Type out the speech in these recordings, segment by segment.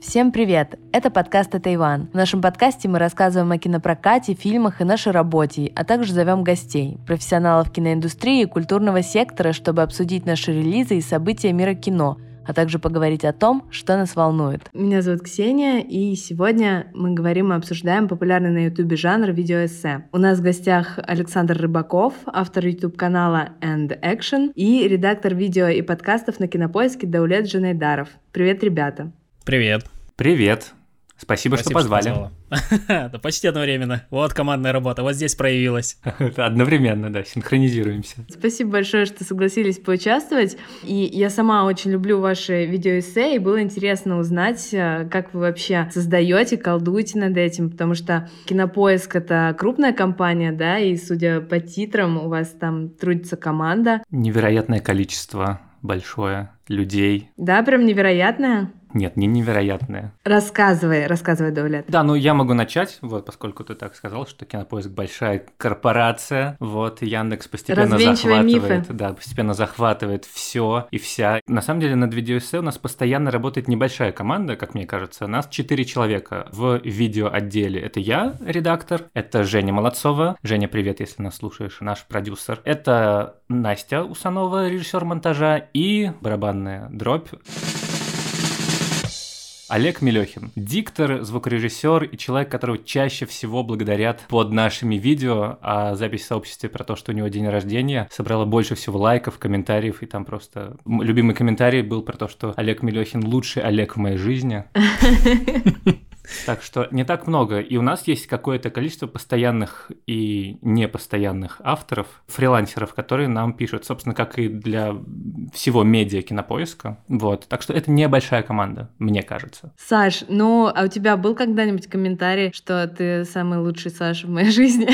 Всем привет! Это подкаст «Это Иван». В нашем подкасте мы рассказываем о кинопрокате, фильмах и нашей работе, а также зовем гостей, профессионалов киноиндустрии и культурного сектора, чтобы обсудить наши релизы и события мира кино, а также поговорить о том, что нас волнует. Меня зовут Ксения, и сегодня мы говорим и обсуждаем популярный на ютубе жанр видеоэссе. У нас в гостях Александр Рыбаков, автор ютуб-канала And Action и редактор видео и подкастов на Кинопоиске Даулет Джанайдаров. Привет, ребята! Привет. Привет. Спасибо, Спасибо что позвали. да почти одновременно. Вот командная работа, вот здесь проявилась. Одновременно, да, синхронизируемся. Спасибо большое, что согласились поучаствовать. И я сама очень люблю ваши видеоэссе, и было интересно узнать, э, как вы вообще создаете, колдуете над этим, потому что Кинопоиск — это крупная компания, да, и судя по титрам, у вас там трудится команда. Невероятное количество большое людей. Да, прям невероятное. Нет, не невероятное. Рассказывай, рассказывай, Давлет. Да, ну я могу начать, вот, поскольку ты так сказал, что Кинопоиск большая корпорация, вот, Яндекс постепенно захватывает, мифы. да, постепенно захватывает все и вся. На самом деле над видеоэссе у нас постоянно работает небольшая команда, как мне кажется, нас четыре человека в видеоотделе. Это я, редактор, это Женя Молодцова. Женя, привет, если нас слушаешь, наш продюсер. Это Настя Усанова, режиссер монтажа, и барабанная дробь. Олег Мелехин, диктор, звукорежиссер и человек, которого чаще всего благодарят под нашими видео, а запись в сообществе про то, что у него день рождения, собрала больше всего лайков, комментариев, и там просто любимый комментарий был про то, что Олег Мелехин лучший Олег в моей жизни. Так что не так много. И у нас есть какое-то количество постоянных и непостоянных авторов, фрилансеров, которые нам пишут, собственно, как и для всего медиа кинопоиска. Вот. Так что это небольшая команда, мне кажется. Саш, ну, а у тебя был когда-нибудь комментарий, что ты самый лучший Саша в моей жизни?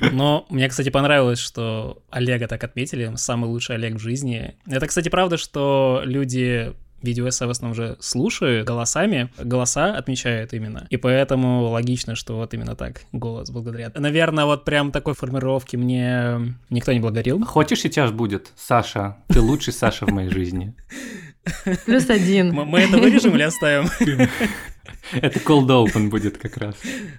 Но мне, кстати, понравилось, что Олега так отметили, самый лучший Олег в жизни. Это, кстати, правда, что люди видеоэссе в основном уже слушаю голосами, голоса отмечают именно. И поэтому логично, что вот именно так голос благодарят. Наверное, вот прям такой формировки мне никто не благодарил. Хочешь, сейчас будет? Саша, ты лучший Саша в моей жизни. Плюс один. Мы это вырежем или оставим? Это cold open будет как раз.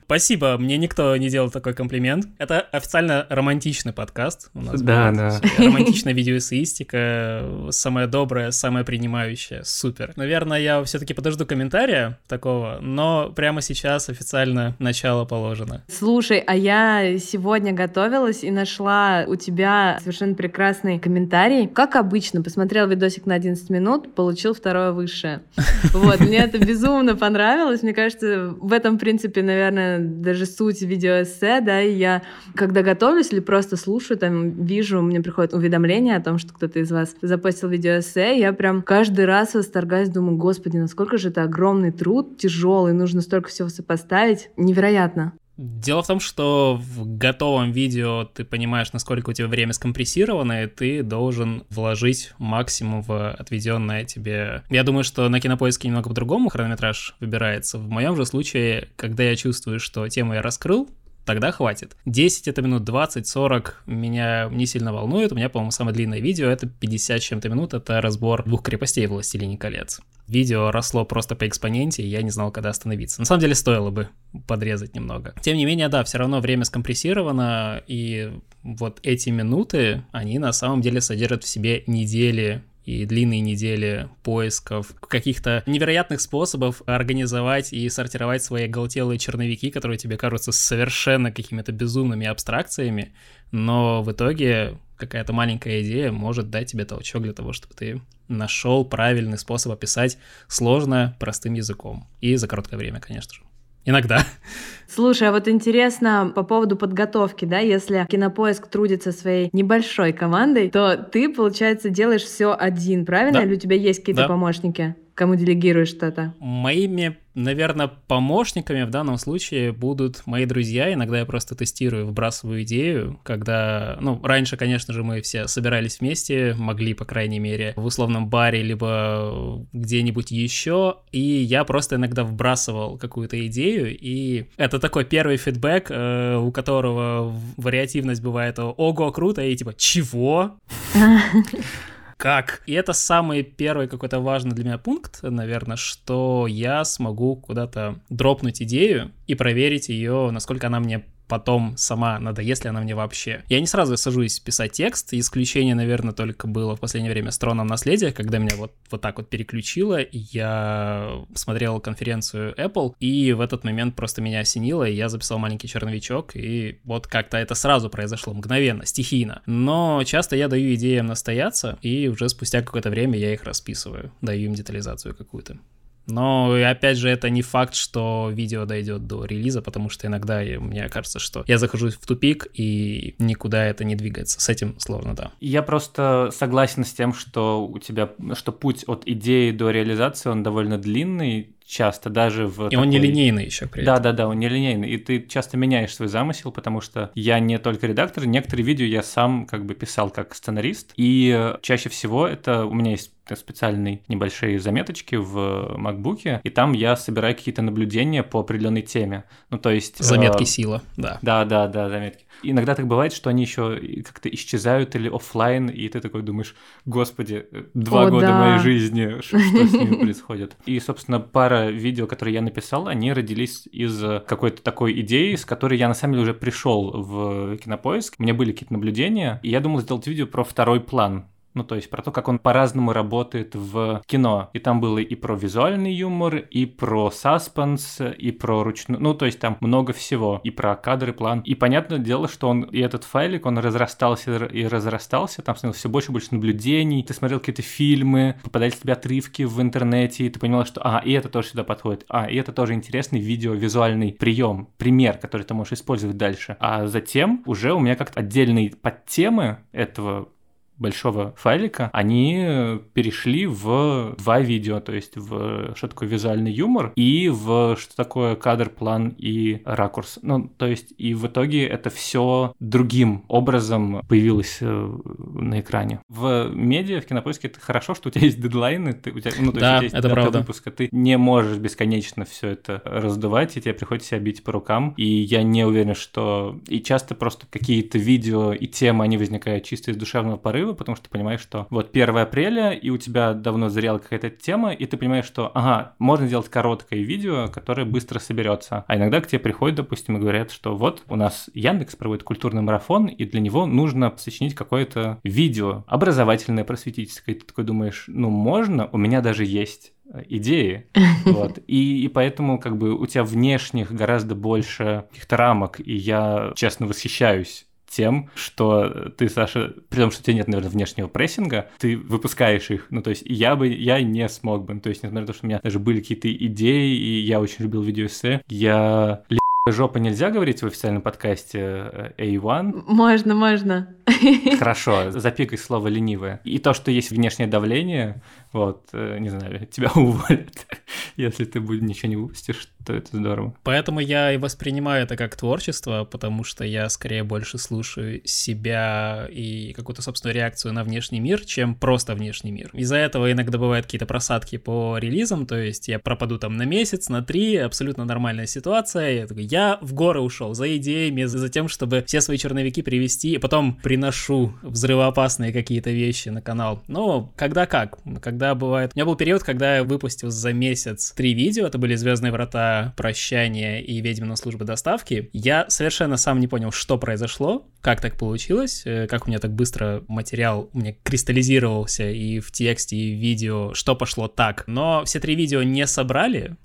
Спасибо, мне никто не делал такой комплимент. Это официально романтичный подкаст у нас. Да, да. Романтичная видеоэссеистика, самая добрая, самая принимающая, супер. Наверное, я все-таки подожду комментария такого, но прямо сейчас официально начало положено. Слушай, а я сегодня готовилась и нашла у тебя совершенно прекрасный комментарий. Как обычно, посмотрел видосик на 11 минут, получил второе высшее. Вот, мне это безумно понравилось понравилось. Мне кажется, в этом, в принципе, наверное, даже суть видеоэссе, да, и я, когда готовлюсь или просто слушаю, там, вижу, мне приходит уведомление о том, что кто-то из вас запостил видеоэссе, я прям каждый раз восторгаюсь, думаю, господи, насколько же это огромный труд, тяжелый, нужно столько всего сопоставить. Невероятно. Дело в том, что в готовом видео ты понимаешь, насколько у тебя время скомпрессировано, и ты должен вложить максимум в отведенное тебе. Я думаю, что на кинопоиске немного по-другому хронометраж выбирается. В моем же случае, когда я чувствую, что тему я раскрыл, тогда хватит. 10 это минут, 20, 40 меня не сильно волнует. У меня, по-моему, самое длинное видео это 50 чем-то минут, это разбор двух крепостей «Властелине колец». Видео росло просто по экспоненте, и я не знал, когда остановиться. На самом деле стоило бы подрезать немного. Тем не менее, да, все равно время скомпрессировано, и вот эти минуты, они на самом деле содержат в себе недели и длинные недели поисков, каких-то невероятных способов организовать и сортировать свои оголтелые черновики, которые тебе кажутся совершенно какими-то безумными абстракциями, но в итоге какая-то маленькая идея может дать тебе толчок для того, чтобы ты нашел правильный способ описать сложное простым языком. И за короткое время, конечно же. Иногда. Слушай, а вот интересно по поводу подготовки, да, если Кинопоиск трудится своей небольшой командой, то ты, получается, делаешь все один, правильно? Да. Или у тебя есть какие-то да. помощники? Кому делегируешь что-то? Моими, наверное, помощниками в данном случае будут мои друзья. Иногда я просто тестирую, вбрасываю идею, когда, ну, раньше, конечно же, мы все собирались вместе, могли, по крайней мере, в условном баре, либо где-нибудь еще, и я просто иногда вбрасывал какую-то идею, и это такой первый фидбэк, э, у которого вариативность бывает «Ого, круто!» и типа «Чего?» как? И это самый первый какой-то важный для меня пункт, наверное, что я смогу куда-то дропнуть идею и проверить ее, насколько она мне потом сама надоест ли она мне вообще. Я не сразу сажусь писать текст, исключение, наверное, только было в последнее время с Троном Наследия, когда меня вот, вот так вот переключило, я смотрел конференцию Apple, и в этот момент просто меня осенило, и я записал маленький черновичок, и вот как-то это сразу произошло мгновенно, стихийно. Но часто я даю идеям настояться, и уже спустя какое-то время я их расписываю, даю им детализацию какую-то. Но, опять же, это не факт, что видео дойдет до релиза, потому что иногда мне кажется, что я захожу в тупик, и никуда это не двигается. С этим сложно, да. Я просто согласен с тем, что у тебя, что путь от идеи до реализации, он довольно длинный, часто даже в... И такой... он нелинейный еще при этом. Да-да-да, он нелинейный. И ты часто меняешь свой замысел, потому что я не только редактор, некоторые видео я сам как бы писал как сценарист, и чаще всего это у меня есть специальные небольшие заметочки в MacBook, и там я собираю какие-то наблюдения по определенной теме. Ну, то есть... Заметки э... сила, да. Да, да, да, заметки. Иногда так бывает, что они еще как-то исчезают или офлайн, и ты такой думаешь, господи, два О, года да. моей жизни, что, что с ними происходит. И, собственно, пара видео, которые я написал, они родились из какой-то такой идеи, с которой я на самом деле уже пришел в кинопоиск. У меня были какие-то наблюдения, и я думал сделать видео про второй план ну, то есть про то, как он по-разному работает в кино. И там было и про визуальный юмор, и про саспенс, и про ручную... Ну, то есть там много всего. И про кадры, план. И понятное дело, что он... И этот файлик, он разрастался и разрастался. Там становилось все больше и больше наблюдений. Ты смотрел какие-то фильмы, попадались тебе отрывки в интернете, и ты понимал, что, а, и это тоже сюда подходит. А, и это тоже интересный видео-визуальный прием, пример, который ты можешь использовать дальше. А затем уже у меня как-то отдельные подтемы этого большого файлика, они перешли в два видео, то есть в что такое визуальный юмор и в что такое кадр, план и ракурс. Ну, то есть и в итоге это все другим образом появилось э, на экране. В медиа, в кинопоиске это хорошо, что у тебя есть дедлайны, ты, у тебя, ну, то да, есть, у тебя есть это правда. выпуска, ты не можешь бесконечно все это раздувать, и тебе приходится себя бить по рукам, и я не уверен, что... И часто просто какие-то видео и темы, они возникают чисто из душевного порыва, порыва, потому что ты понимаешь, что вот 1 апреля, и у тебя давно зрела какая-то тема, и ты понимаешь, что, ага, можно сделать короткое видео, которое быстро соберется. А иногда к тебе приходят, допустим, и говорят, что вот у нас Яндекс проводит культурный марафон, и для него нужно сочинить какое-то видео образовательное, просветительское. И ты такой думаешь, ну можно, у меня даже есть э, идеи, вот, и, и поэтому как бы у тебя внешних гораздо больше каких-то рамок, и я, честно, восхищаюсь тем, что ты, Саша, при том, что у тебя нет, наверное, внешнего прессинга, ты выпускаешь их. Ну, то есть я бы, я не смог бы. То есть, несмотря на то, что у меня даже были какие-то идеи, и я очень любил видеоэссе, я жопа нельзя говорить в официальном подкасте э, A1? Можно, можно. Хорошо, запикай слово ленивое. И то, что есть внешнее давление, вот, э, не знаю, тебя уволят, если ты ничего не выпустишь, то это здорово. Поэтому я и воспринимаю это как творчество, потому что я скорее больше слушаю себя и какую-то собственную реакцию на внешний мир, чем просто внешний мир. Из-за этого иногда бывают какие-то просадки по релизам, то есть я пропаду там на месяц, на три, абсолютно нормальная ситуация, я такой, я в горы ушел за идеями, за тем, чтобы все свои черновики привести, и потом приношу взрывоопасные какие-то вещи на канал. Но когда как, когда бывает... У меня был период, когда я выпустил за месяц три видео, это были «Звездные врата», «Прощание» и «Ведьмина служба доставки». Я совершенно сам не понял, что произошло, как так получилось, э, как у меня так быстро материал у меня кристаллизировался и в тексте, и в видео, что пошло так. Но все три видео не собрали,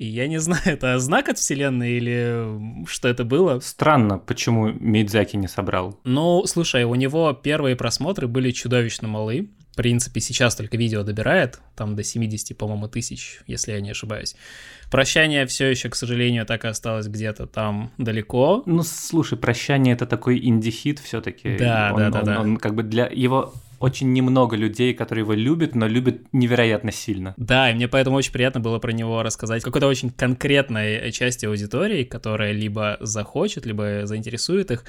и я не знаю, это знак от вселенной или что это было. Странно, почему Мидзаки не собрал. Ну, слушай, у него первые просмотры были чудовищно малы принципе, сейчас только видео добирает, там до 70, по-моему, тысяч, если я не ошибаюсь. Прощание все еще, к сожалению, так и осталось где-то там далеко. Ну, слушай, прощание это такой инди-хит все-таки. Да, он, да, да, он, да. Он как бы для его очень немного людей, которые его любят, но любят невероятно сильно. Да, и мне поэтому очень приятно было про него рассказать какой-то очень конкретной части аудитории, которая либо захочет, либо заинтересует их.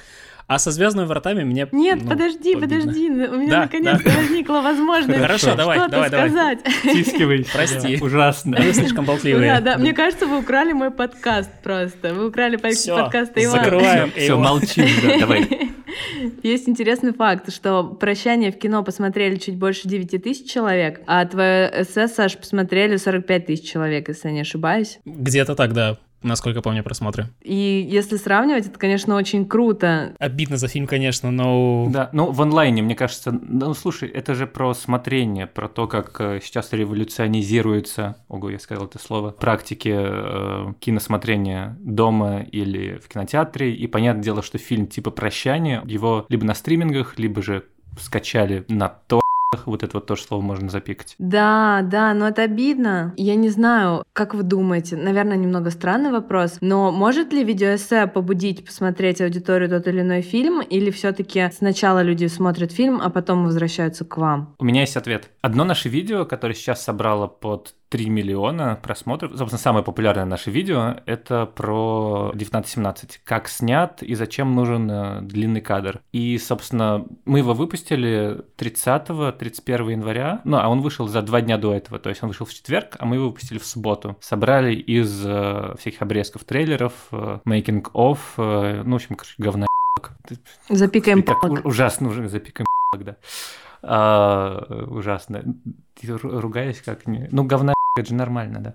А со звездными вратами мне. Нет, ну, подожди, обидно. подожди. У меня да, наконец-то да. возникла возможность Хорошо, давай, что-то давай, сказать. Тискивай. Прости. Ужасно. Вы слишком болтливые. Да, да. Мне кажется, вы украли мой подкаст просто. Вы украли подкаст Ивана. Закрываем. Все, молчим, да, давай. Есть интересный факт, что «Прощание» в кино посмотрели чуть больше 9 тысяч человек, а твое эссе, Саш, посмотрели 45 тысяч человек, если я не ошибаюсь. Где-то так, да насколько помню просмотры. И если сравнивать, это, конечно, очень круто. Обидно за фильм, конечно, но... Да, ну в онлайне, мне кажется, ну слушай, это же про смотрение, про то, как э, сейчас революционизируется, ого, я сказал это слово, практики э, киносмотрения дома или в кинотеатре, и понятное дело, что фильм типа «Прощание», его либо на стримингах, либо же скачали на то вот это вот тоже слово можно запикать. Да, да, но это обидно. Я не знаю, как вы думаете, наверное, немного странный вопрос, но может ли видеоэссе побудить посмотреть аудиторию тот или иной фильм, или все таки сначала люди смотрят фильм, а потом возвращаются к вам? У меня есть ответ. Одно наше видео, которое сейчас собрало под 3 миллиона просмотров. Собственно, самое популярное наше видео — это про 1917. Как снят и зачем нужен э, длинный кадр. И, собственно, мы его выпустили 30-31 января. Ну, а он вышел за два дня до этого. То есть он вышел в четверг, а мы его выпустили в субботу. Собрали из э, всяких обрезков трейлеров, э, making of, э, ну, в общем, короче, говна. Запикаем как ужасно уже запикаем да. А, ужасно. Ругаюсь как не... Ну, говна это же нормально, да.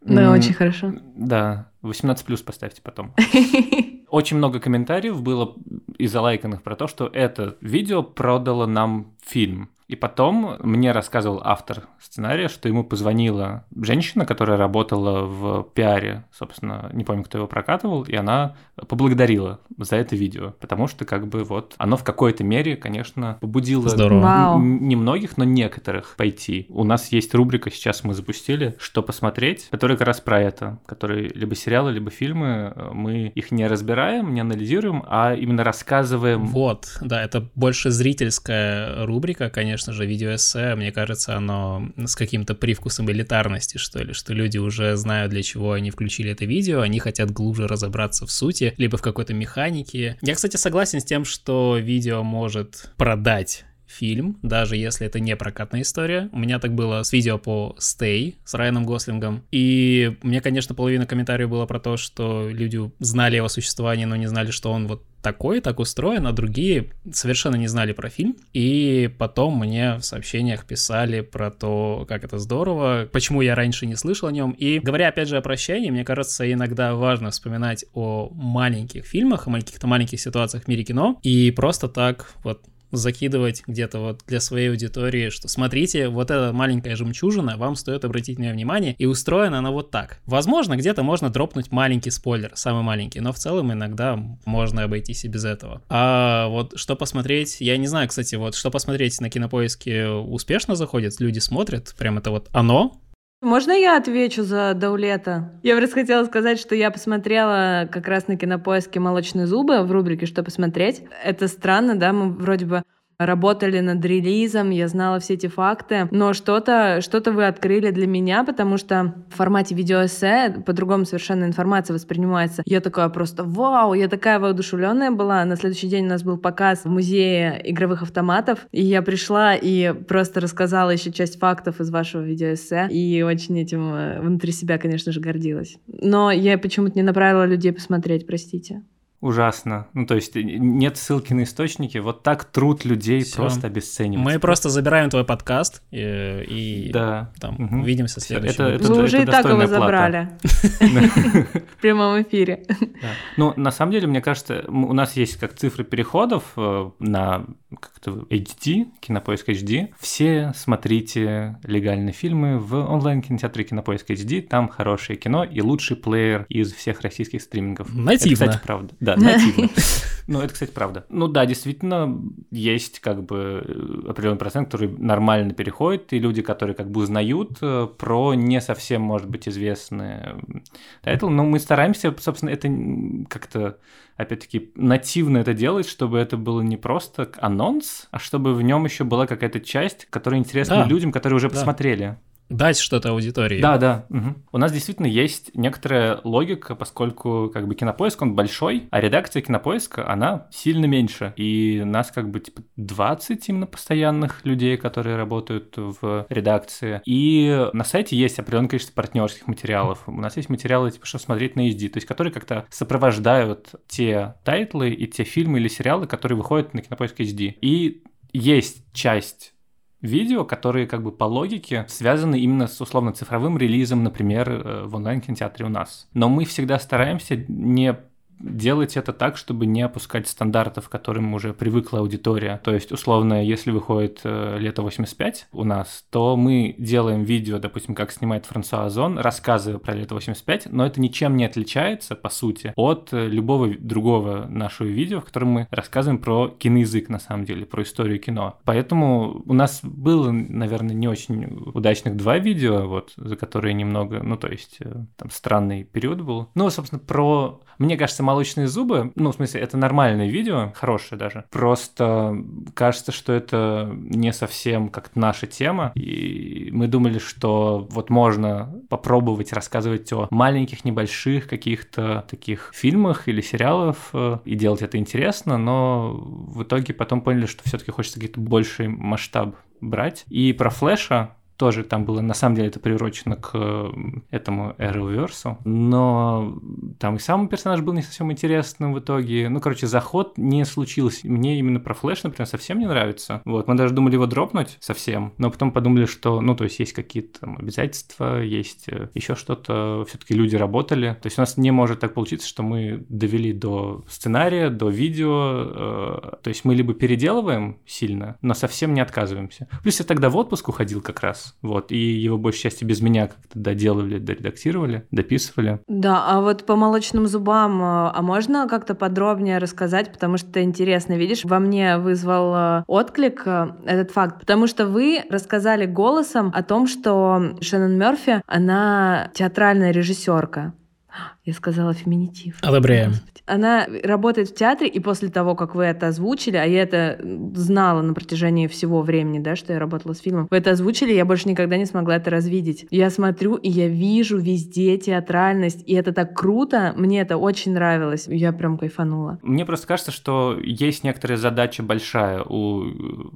Да, очень хорошо. Да, 18 плюс поставьте потом. Очень много комментариев было и залайканных про то, что это видео продало нам фильм. И потом мне рассказывал автор сценария, что ему позвонила женщина, которая работала в пиаре, собственно, не помню, кто его прокатывал, и она поблагодарила за это видео, потому что как бы вот оно в какой-то мере, конечно, побудило Здорово. не многих, но некоторых пойти. У нас есть рубрика, сейчас мы запустили, что посмотреть, которая как раз про это, которые либо сериалы, либо фильмы, мы их не разбираем, не анализируем, а именно рассказываем. Вот, да, это больше зрительская рубрика, конечно, конечно же, видеоэссе, мне кажется, оно с каким-то привкусом элитарности, что ли, что люди уже знают, для чего они включили это видео, они хотят глубже разобраться в сути, либо в какой-то механике. Я, кстати, согласен с тем, что видео может продать фильм, даже если это не прокатная история. У меня так было с видео по Stay с Райаном Гослингом. И мне, конечно, половина комментариев было про то, что люди знали его существование, но не знали, что он вот такой, так устроен, а другие совершенно не знали про фильм. И потом мне в сообщениях писали про то, как это здорово, почему я раньше не слышал о нем. И говоря опять же о прощании, мне кажется, иногда важно вспоминать о маленьких фильмах, о каких-то маленьких ситуациях в мире кино, и просто так вот закидывать где-то вот для своей аудитории, что смотрите, вот эта маленькая жемчужина, вам стоит обратить на нее внимание, и устроена она вот так. Возможно, где-то можно дропнуть маленький спойлер, самый маленький, но в целом иногда можно обойтись и без этого. А вот что посмотреть, я не знаю, кстати, вот что посмотреть на кинопоиске успешно заходит, люди смотрят, прям это вот оно, можно я отвечу за Даулета? Я просто хотела сказать, что я посмотрела как раз на кинопоиске «Молочные зубы» в рубрике «Что посмотреть». Это странно, да, мы вроде бы работали над релизом, я знала все эти факты, но что-то что вы открыли для меня, потому что в формате видеоэссе по-другому совершенно информация воспринимается. Я такая просто вау, я такая воодушевленная была. На следующий день у нас был показ в музее игровых автоматов, и я пришла и просто рассказала еще часть фактов из вашего видеоэссе, и очень этим э, внутри себя, конечно же, гордилась. Но я почему-то не направила людей посмотреть, простите ужасно. Ну, то есть нет ссылки на источники, вот так труд людей Всё. просто обесценивается. Мы просто забираем твой подкаст и, и да. там угу. увидимся в следующем. Это, это, Вы уже это и так его забрали в прямом эфире. Ну, на самом деле, мне кажется, у нас есть как цифры переходов э, на как-то HD, кинопоиск HD. Все смотрите легальные фильмы в онлайн-кинотеатре кинопоиск HD, там хорошее кино и лучший плеер из всех российских стримингов. Нативно. Это, кстати, правда. Да, нативно. Ну, это, кстати, правда. Ну да, действительно, есть как бы э, определенный процент, который нормально переходит, и люди, которые как бы узнают э, про не совсем, может быть, известные тайтлы, но мы стараемся, собственно, это как-то опять-таки, нативно это делать, чтобы это было не просто анонс, а чтобы в нем еще была какая-то часть, которая интересна да. людям, которые уже да. посмотрели. Дать что-то аудитории. Да, да. Угу. У нас действительно есть некоторая логика, поскольку как бы кинопоиск, он большой, а редакция кинопоиска, она сильно меньше. И нас как бы типа 20 именно постоянных людей, которые работают в редакции. И на сайте есть определенное количество партнерских материалов. У нас есть материалы, типа, что смотреть на HD, то есть которые как-то сопровождают те тайтлы и те фильмы или сериалы, которые выходят на кинопоиск HD. И есть часть видео, которые как бы по логике связаны именно с условно цифровым релизом, например, э, в онлайн-кинотеатре у нас. Но мы всегда стараемся не делать это так, чтобы не опускать стандартов, к которым уже привыкла аудитория. То есть, условно, если выходит э, «Лето 85» у нас, то мы делаем видео, допустим, как снимает Франсуа Озон, рассказывая про «Лето 85», но это ничем не отличается, по сути, от э, любого другого нашего видео, в котором мы рассказываем про киноязык, на самом деле, про историю кино. Поэтому у нас было, наверное, не очень удачных два видео, вот, за которые немного, ну, то есть, э, там, странный период был. Ну, собственно, про мне кажется, молочные зубы, ну, в смысле, это нормальное видео, хорошее даже. Просто кажется, что это не совсем как наша тема. И мы думали, что вот можно попробовать рассказывать о маленьких, небольших каких-то таких фильмах или сериалах э, и делать это интересно, но в итоге потом поняли, что все-таки хочется какой-то больший масштаб брать. И про Флэша тоже там было, на самом деле, это приурочено к этому Arrowverse, но там и сам персонаж был не совсем интересным в итоге. Ну, короче, заход не случился. Мне именно про Флэш, например, совсем не нравится. Вот, мы даже думали его дропнуть совсем, но потом подумали, что, ну, то есть есть какие-то там обязательства, есть э, еще что-то, все-таки люди работали. То есть у нас не может так получиться, что мы довели до сценария, до видео, э, то есть мы либо переделываем сильно, но совсем не отказываемся. Плюс я тогда в отпуск уходил как раз, вот, и его большей части без меня как-то доделывали, доредактировали, дописывали. Да, а вот по молочным зубам, э, а можно как-то подробнее рассказать, потому что интересно, видишь, во мне вызвал э, отклик э, этот факт, потому что вы рассказали голосом о том, что Шеннон Мерфи, она театральная режиссерка. Я сказала феминитив. Одобряем. Она работает в театре, и после того, как вы это озвучили, а я это знала на протяжении всего времени, да, что я работала с фильмом, вы это озвучили, я больше никогда не смогла это развидеть. Я смотрю, и я вижу везде театральность, и это так круто, мне это очень нравилось, я прям кайфанула. Мне просто кажется, что есть некоторая задача большая у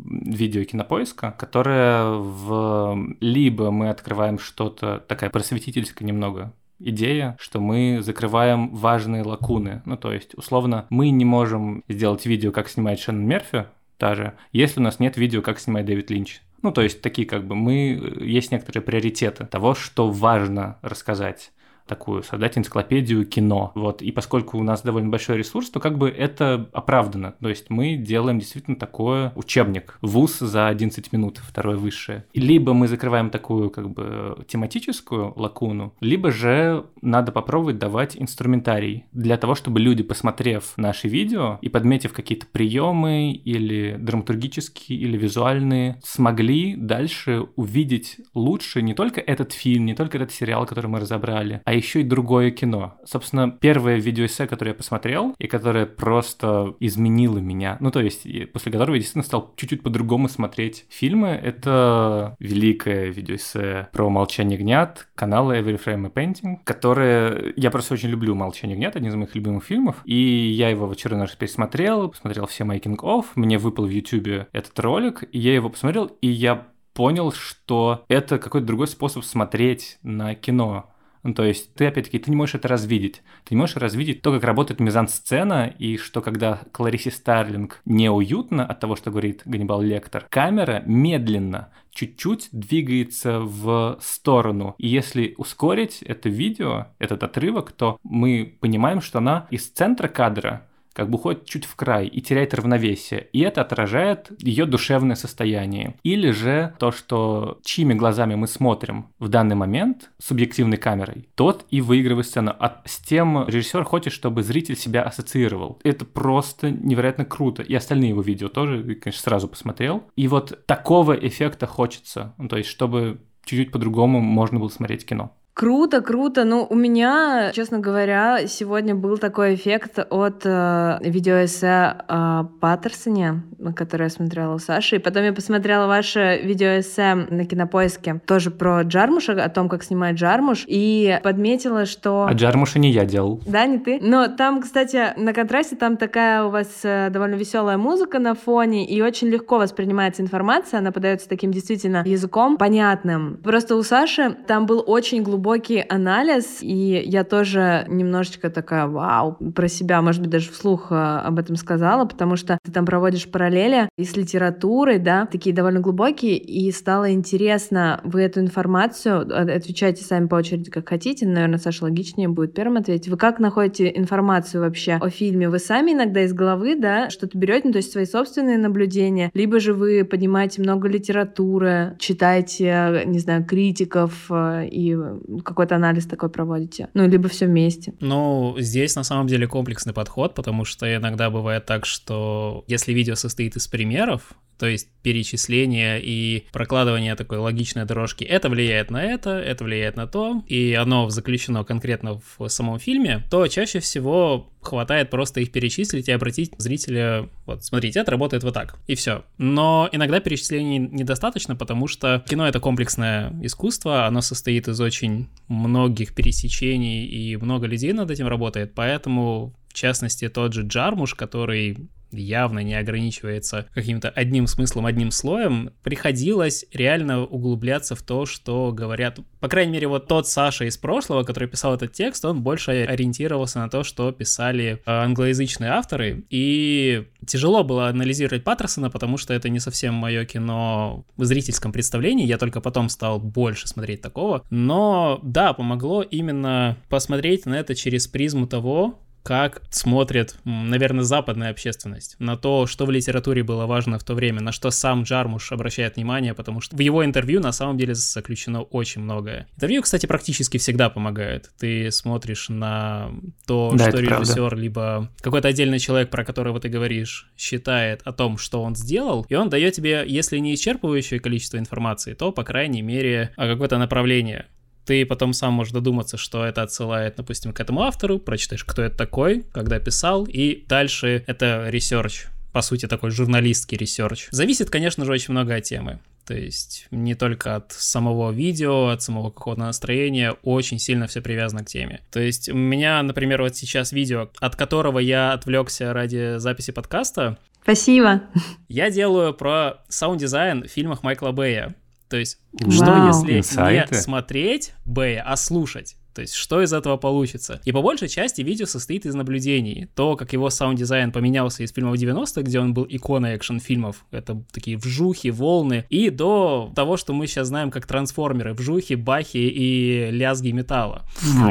видео кинопоиска, которая в... Либо мы открываем что-то, такая просветительская немного идея, что мы закрываем важные лакуны. Ну, то есть, условно, мы не можем сделать видео, как снимает Шеннон Мерфи, даже, если у нас нет видео, как снимает Дэвид Линч. Ну, то есть, такие как бы мы... Есть некоторые приоритеты того, что важно рассказать такую создать энциклопедию кино. Вот. И поскольку у нас довольно большой ресурс, то как бы это оправдано. То есть мы делаем действительно такое учебник. ВУЗ за 11 минут, второе высшее. Либо мы закрываем такую как бы тематическую лакуну, либо же надо попробовать давать инструментарий для того, чтобы люди, посмотрев наши видео и подметив какие-то приемы или драматургические, или визуальные, смогли дальше увидеть лучше не только этот фильм, не только этот сериал, который мы разобрали, а еще и другое кино. Собственно, первое видеоэссе, которое я посмотрел, и которое просто изменило меня, ну, то есть, после которого я действительно стал чуть-чуть по-другому смотреть фильмы, это великое видеоэссе про «Молчание гнят» канала Every Frame a Painting, которое... Я просто очень люблю «Молчание гнят», один из моих любимых фильмов, и я его в очередной раз пересмотрел, посмотрел все making of, мне выпал в YouTube этот ролик, и я его посмотрел, и я понял, что это какой-то другой способ смотреть на кино. Ну, то есть ты, опять-таки, ты не можешь это развидеть. Ты не можешь развидеть то, как работает мизансцена, и что когда Кларисе Старлинг неуютно от того, что говорит Ганнибал Лектор, камера медленно, чуть-чуть двигается в сторону. И если ускорить это видео, этот отрывок, то мы понимаем, что она из центра кадра как бы уходит чуть в край и теряет равновесие. И это отражает ее душевное состояние. Или же то, что чьими глазами мы смотрим в данный момент субъективной камерой, тот и выигрывает сцену. А с тем режиссер хочет, чтобы зритель себя ассоциировал. Это просто невероятно круто. И остальные его видео тоже, конечно, сразу посмотрел. И вот такого эффекта хочется. Ну, то есть, чтобы чуть-чуть по-другому можно было смотреть кино. Круто, круто. Ну, у меня, честно говоря, сегодня был такой эффект от э, видеоэссе о Паттерсоне, которое я смотрела у Саши. И потом я посмотрела ваше видеоэссе на Кинопоиске, тоже про Джармуша, о том, как снимает Джармуш, и подметила, что... А Джармуша не я делал. Да, не ты? Но там, кстати, на контрасте там такая у вас э, довольно веселая музыка на фоне, и очень легко воспринимается информация, она подается таким действительно языком понятным. Просто у Саши там был очень глубокий глубокий анализ, и я тоже немножечко такая, вау, про себя, может быть, даже вслух э, об этом сказала, потому что ты там проводишь параллели и с литературой, да, такие довольно глубокие, и стало интересно, вы эту информацию, отвечайте сами по очереди, как хотите, наверное, Саша логичнее будет первым ответить. Вы как находите информацию вообще о фильме? Вы сами иногда из головы, да, что-то берете, ну, то есть свои собственные наблюдения, либо же вы поднимаете много литературы, читаете, не знаю, критиков э, и какой-то анализ такой проводите? Ну, либо все вместе? Ну, здесь на самом деле комплексный подход, потому что иногда бывает так, что если видео состоит из примеров, то есть перечисление и прокладывание такой логичной дорожки. Это влияет на это, это влияет на то, и оно заключено конкретно в самом фильме, то чаще всего хватает просто их перечислить и обратить зрителя, вот, смотрите, это работает вот так, и все. Но иногда перечислений недостаточно, потому что кино — это комплексное искусство, оно состоит из очень многих пересечений, и много людей над этим работает, поэтому в частности, тот же Джармуш, который явно не ограничивается каким-то одним смыслом, одним слоем, приходилось реально углубляться в то, что говорят. По крайней мере, вот тот Саша из прошлого, который писал этот текст, он больше ориентировался на то, что писали э, англоязычные авторы, и тяжело было анализировать Паттерсона, потому что это не совсем мое кино в зрительском представлении, я только потом стал больше смотреть такого, но да, помогло именно посмотреть на это через призму того, как смотрит, наверное, западная общественность на то, что в литературе было важно в то время, на что сам Джармуш обращает внимание, потому что в его интервью на самом деле заключено очень многое. Интервью, кстати, практически всегда помогает. Ты смотришь на то, да, что режиссер, правда. либо какой-то отдельный человек, про которого ты говоришь, считает о том, что он сделал, и он дает тебе, если не исчерпывающее количество информации, то, по крайней мере, какое-то направление ты потом сам можешь додуматься, что это отсылает, допустим, к этому автору, прочитаешь, кто это такой, когда писал, и дальше это research, по сути, такой журналистский research. Зависит, конечно же, очень много от темы. То есть не только от самого видео, от самого какого-то настроения, очень сильно все привязано к теме. То есть у меня, например, вот сейчас видео, от которого я отвлекся ради записи подкаста. Спасибо. Я делаю про саунд-дизайн в фильмах Майкла Бэя. То есть, Вау. что если Инсайты. не смотреть Бэя, а слушать? То есть, что из этого получится? И по большей части видео состоит из наблюдений. То, как его саунд-дизайн поменялся из фильмов 90-х, где он был иконой экшн-фильмов, это такие вжухи, волны, и до того, что мы сейчас знаем как трансформеры, вжухи, бахи и лязги металла.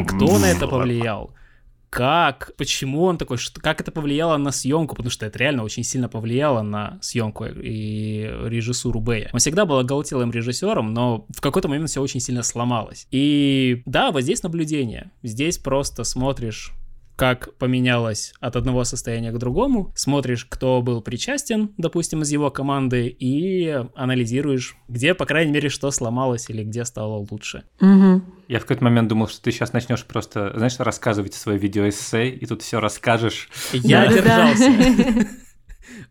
Кто на это повлиял? Как, почему он такой, что, как это повлияло на съемку, потому что это реально очень сильно повлияло на съемку и режиссуру Бэя. Он всегда был оголтелым режиссером, но в какой-то момент все очень сильно сломалось. И да, вот здесь наблюдение. Здесь просто смотришь как поменялось от одного состояния к другому, смотришь, кто был причастен, допустим, из его команды, и анализируешь, где, по крайней мере, что сломалось или где стало лучше. Угу. Я в какой-то момент думал, что ты сейчас начнешь просто, знаешь, рассказывать свое видеоэссе, и тут все расскажешь. Я держался.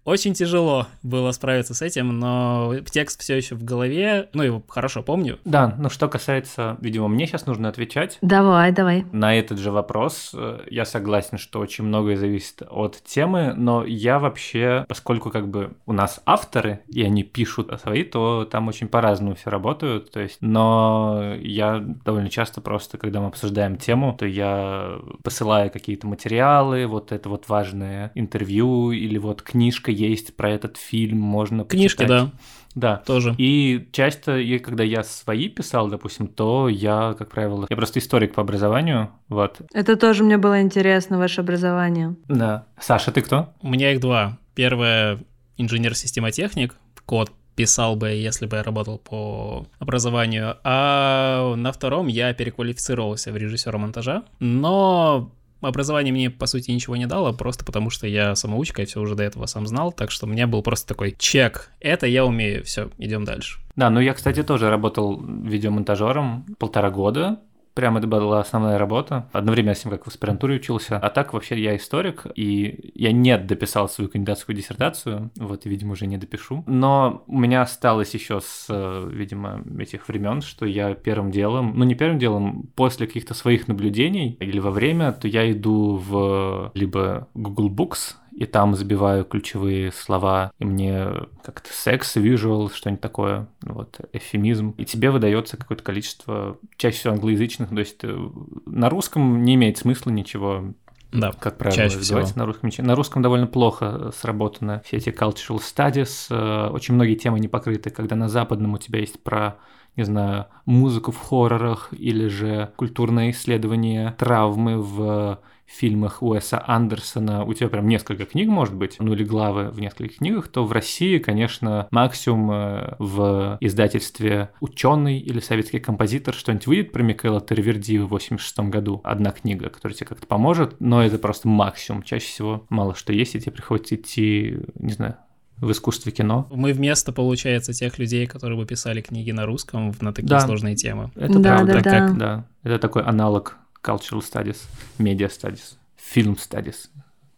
Очень тяжело было справиться с этим, но текст все еще в голове, ну, его хорошо помню. Да, ну что касается, видимо, мне сейчас нужно отвечать. Давай, давай. На этот же вопрос э, я согласен, что очень многое зависит от темы, но я вообще, поскольку как бы у нас авторы, и они пишут свои, то там очень по-разному все работают, то есть, но я довольно часто просто, когда мы обсуждаем тему, то я посылаю какие-то материалы, вот это вот важное интервью или вот книжка есть про этот фильм, можно почитать. да. Да. Тоже. И часто, когда я свои писал, допустим, то я, как правило, я просто историк по образованию, вот. Это тоже мне было интересно, ваше образование. Да. Саша, ты кто? У меня их два. Первое — инженер-системотехник, код писал бы, если бы я работал по образованию, а на втором я переквалифицировался в режиссера монтажа, но образование мне, по сути, ничего не дало, просто потому что я самоучка и все уже до этого сам знал, так что у меня был просто такой чек. Это я умею, все, идем дальше. Да, ну я, кстати, тоже работал видеомонтажером полтора года, прям это была основная работа. Одновременно с ним как в аспирантуре учился. А так вообще я историк, и я не дописал свою кандидатскую диссертацию, вот, видимо, уже не допишу. Но у меня осталось еще с, видимо, этих времен, что я первым делом, ну не первым делом, после каких-то своих наблюдений или во время, то я иду в либо Google Books, и там забиваю ключевые слова, и мне как-то секс, визуал, что-нибудь такое, вот, эфемизм, и тебе выдается какое-то количество, чаще всего англоязычных, то есть э, на русском не имеет смысла ничего да, как правило, чаще всего. на русском. На русском довольно плохо сработаны все эти cultural studies, э, очень многие темы не покрыты, когда на западном у тебя есть про не знаю, музыку в хоррорах или же культурное исследование травмы в фильмах Уэса Андерсона, у тебя прям несколько книг, может быть, ну или главы в нескольких книгах, то в России, конечно, максимум э, в издательстве «Ученый» или «Советский композитор» что-нибудь выйдет про Микаэла Терверди в 86 году. Одна книга, которая тебе как-то поможет, но это просто максимум. Чаще всего мало что есть, и тебе приходится идти, не знаю, в искусстве кино. Мы вместо, получается, тех людей, которые бы писали книги на русском на такие да. сложные темы. Это да, правда. Да, да. Как, да. Это такой аналог cultural studies, media studies, film studies,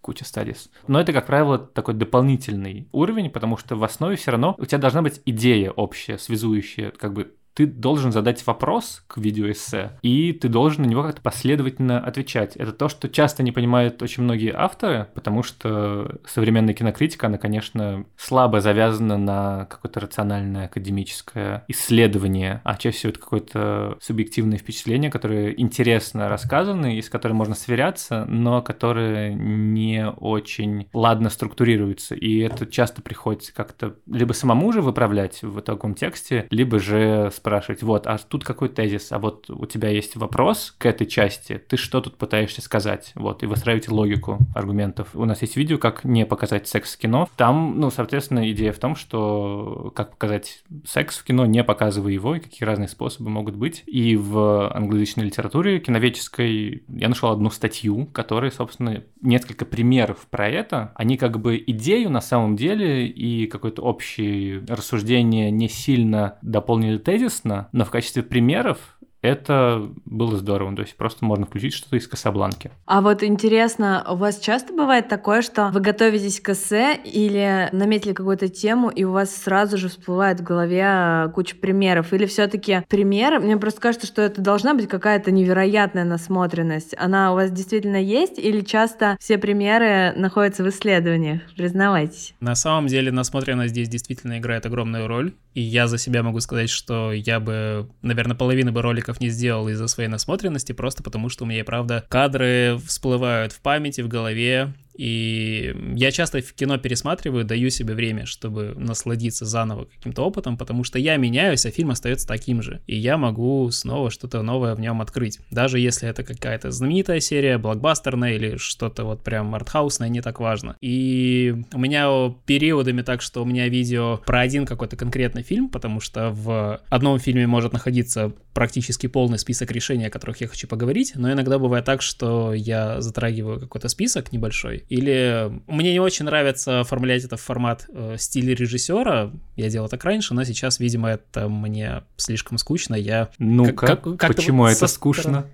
куча studies. Но это, как правило, такой дополнительный уровень, потому что в основе все равно у тебя должна быть идея общая, связующая, как бы ты должен задать вопрос к видеоэссе, и ты должен на него как-то последовательно отвечать. Это то, что часто не понимают очень многие авторы, потому что современная кинокритика, она, конечно, слабо завязана на какое-то рациональное академическое исследование, а чаще всего это какое-то субъективное впечатление, которое интересно рассказано и с которым можно сверяться, но которое не очень ладно структурируется. И это часто приходится как-то либо самому же выправлять в итоговом тексте, либо же с спрашивать, вот, а тут какой тезис, а вот у тебя есть вопрос к этой части, ты что тут пытаешься сказать, вот, и выстраиваете логику аргументов. У нас есть видео, как не показать секс в кино. Там, ну, соответственно, идея в том, что как показать секс в кино, не показывая его, и какие разные способы могут быть. И в англоязычной литературе киноведческой я нашел одну статью, которая, собственно, несколько примеров про это. Они как бы идею на самом деле и какое-то общее рассуждение не сильно дополнили тезис, интересно, но в качестве примеров это было здорово. То есть просто можно включить что-то из Касабланки. А вот интересно, у вас часто бывает такое, что вы готовитесь к эссе или наметили какую-то тему, и у вас сразу же всплывает в голове а, куча примеров? Или все таки примеры? Мне просто кажется, что это должна быть какая-то невероятная насмотренность. Она у вас действительно есть? Или часто все примеры находятся в исследованиях? Признавайтесь. На самом деле насмотренность здесь действительно играет огромную роль. И я за себя могу сказать, что я бы, наверное, половину бы роликов не сделал из-за своей насмотренности, просто потому что у меня, правда, кадры всплывают в памяти, в голове, и я часто в кино пересматриваю, даю себе время, чтобы насладиться заново каким-то опытом, потому что я меняюсь, а фильм остается таким же. И я могу снова что-то новое в нем открыть. Даже если это какая-то знаменитая серия, блокбастерная или что-то вот прям артхаусное, не так важно. И у меня периодами так, что у меня видео про один какой-то конкретный фильм, потому что в одном фильме может находиться практически полный список решений, о которых я хочу поговорить, но иногда бывает так, что я затрагиваю какой-то список небольшой, или мне не очень нравится оформлять это в формат э, стиля режиссера. Я делал так раньше, но сейчас, видимо, это мне слишком скучно. Я ну-ка, как, как, как почему это скучно?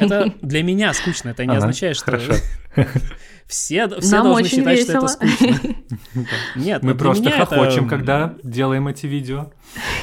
Это для меня скучно, это не ага, означает, что хорошо. все, все Нам должны считать, весело. что это скучно. Нет, мы просто хохочем, это... когда делаем эти видео.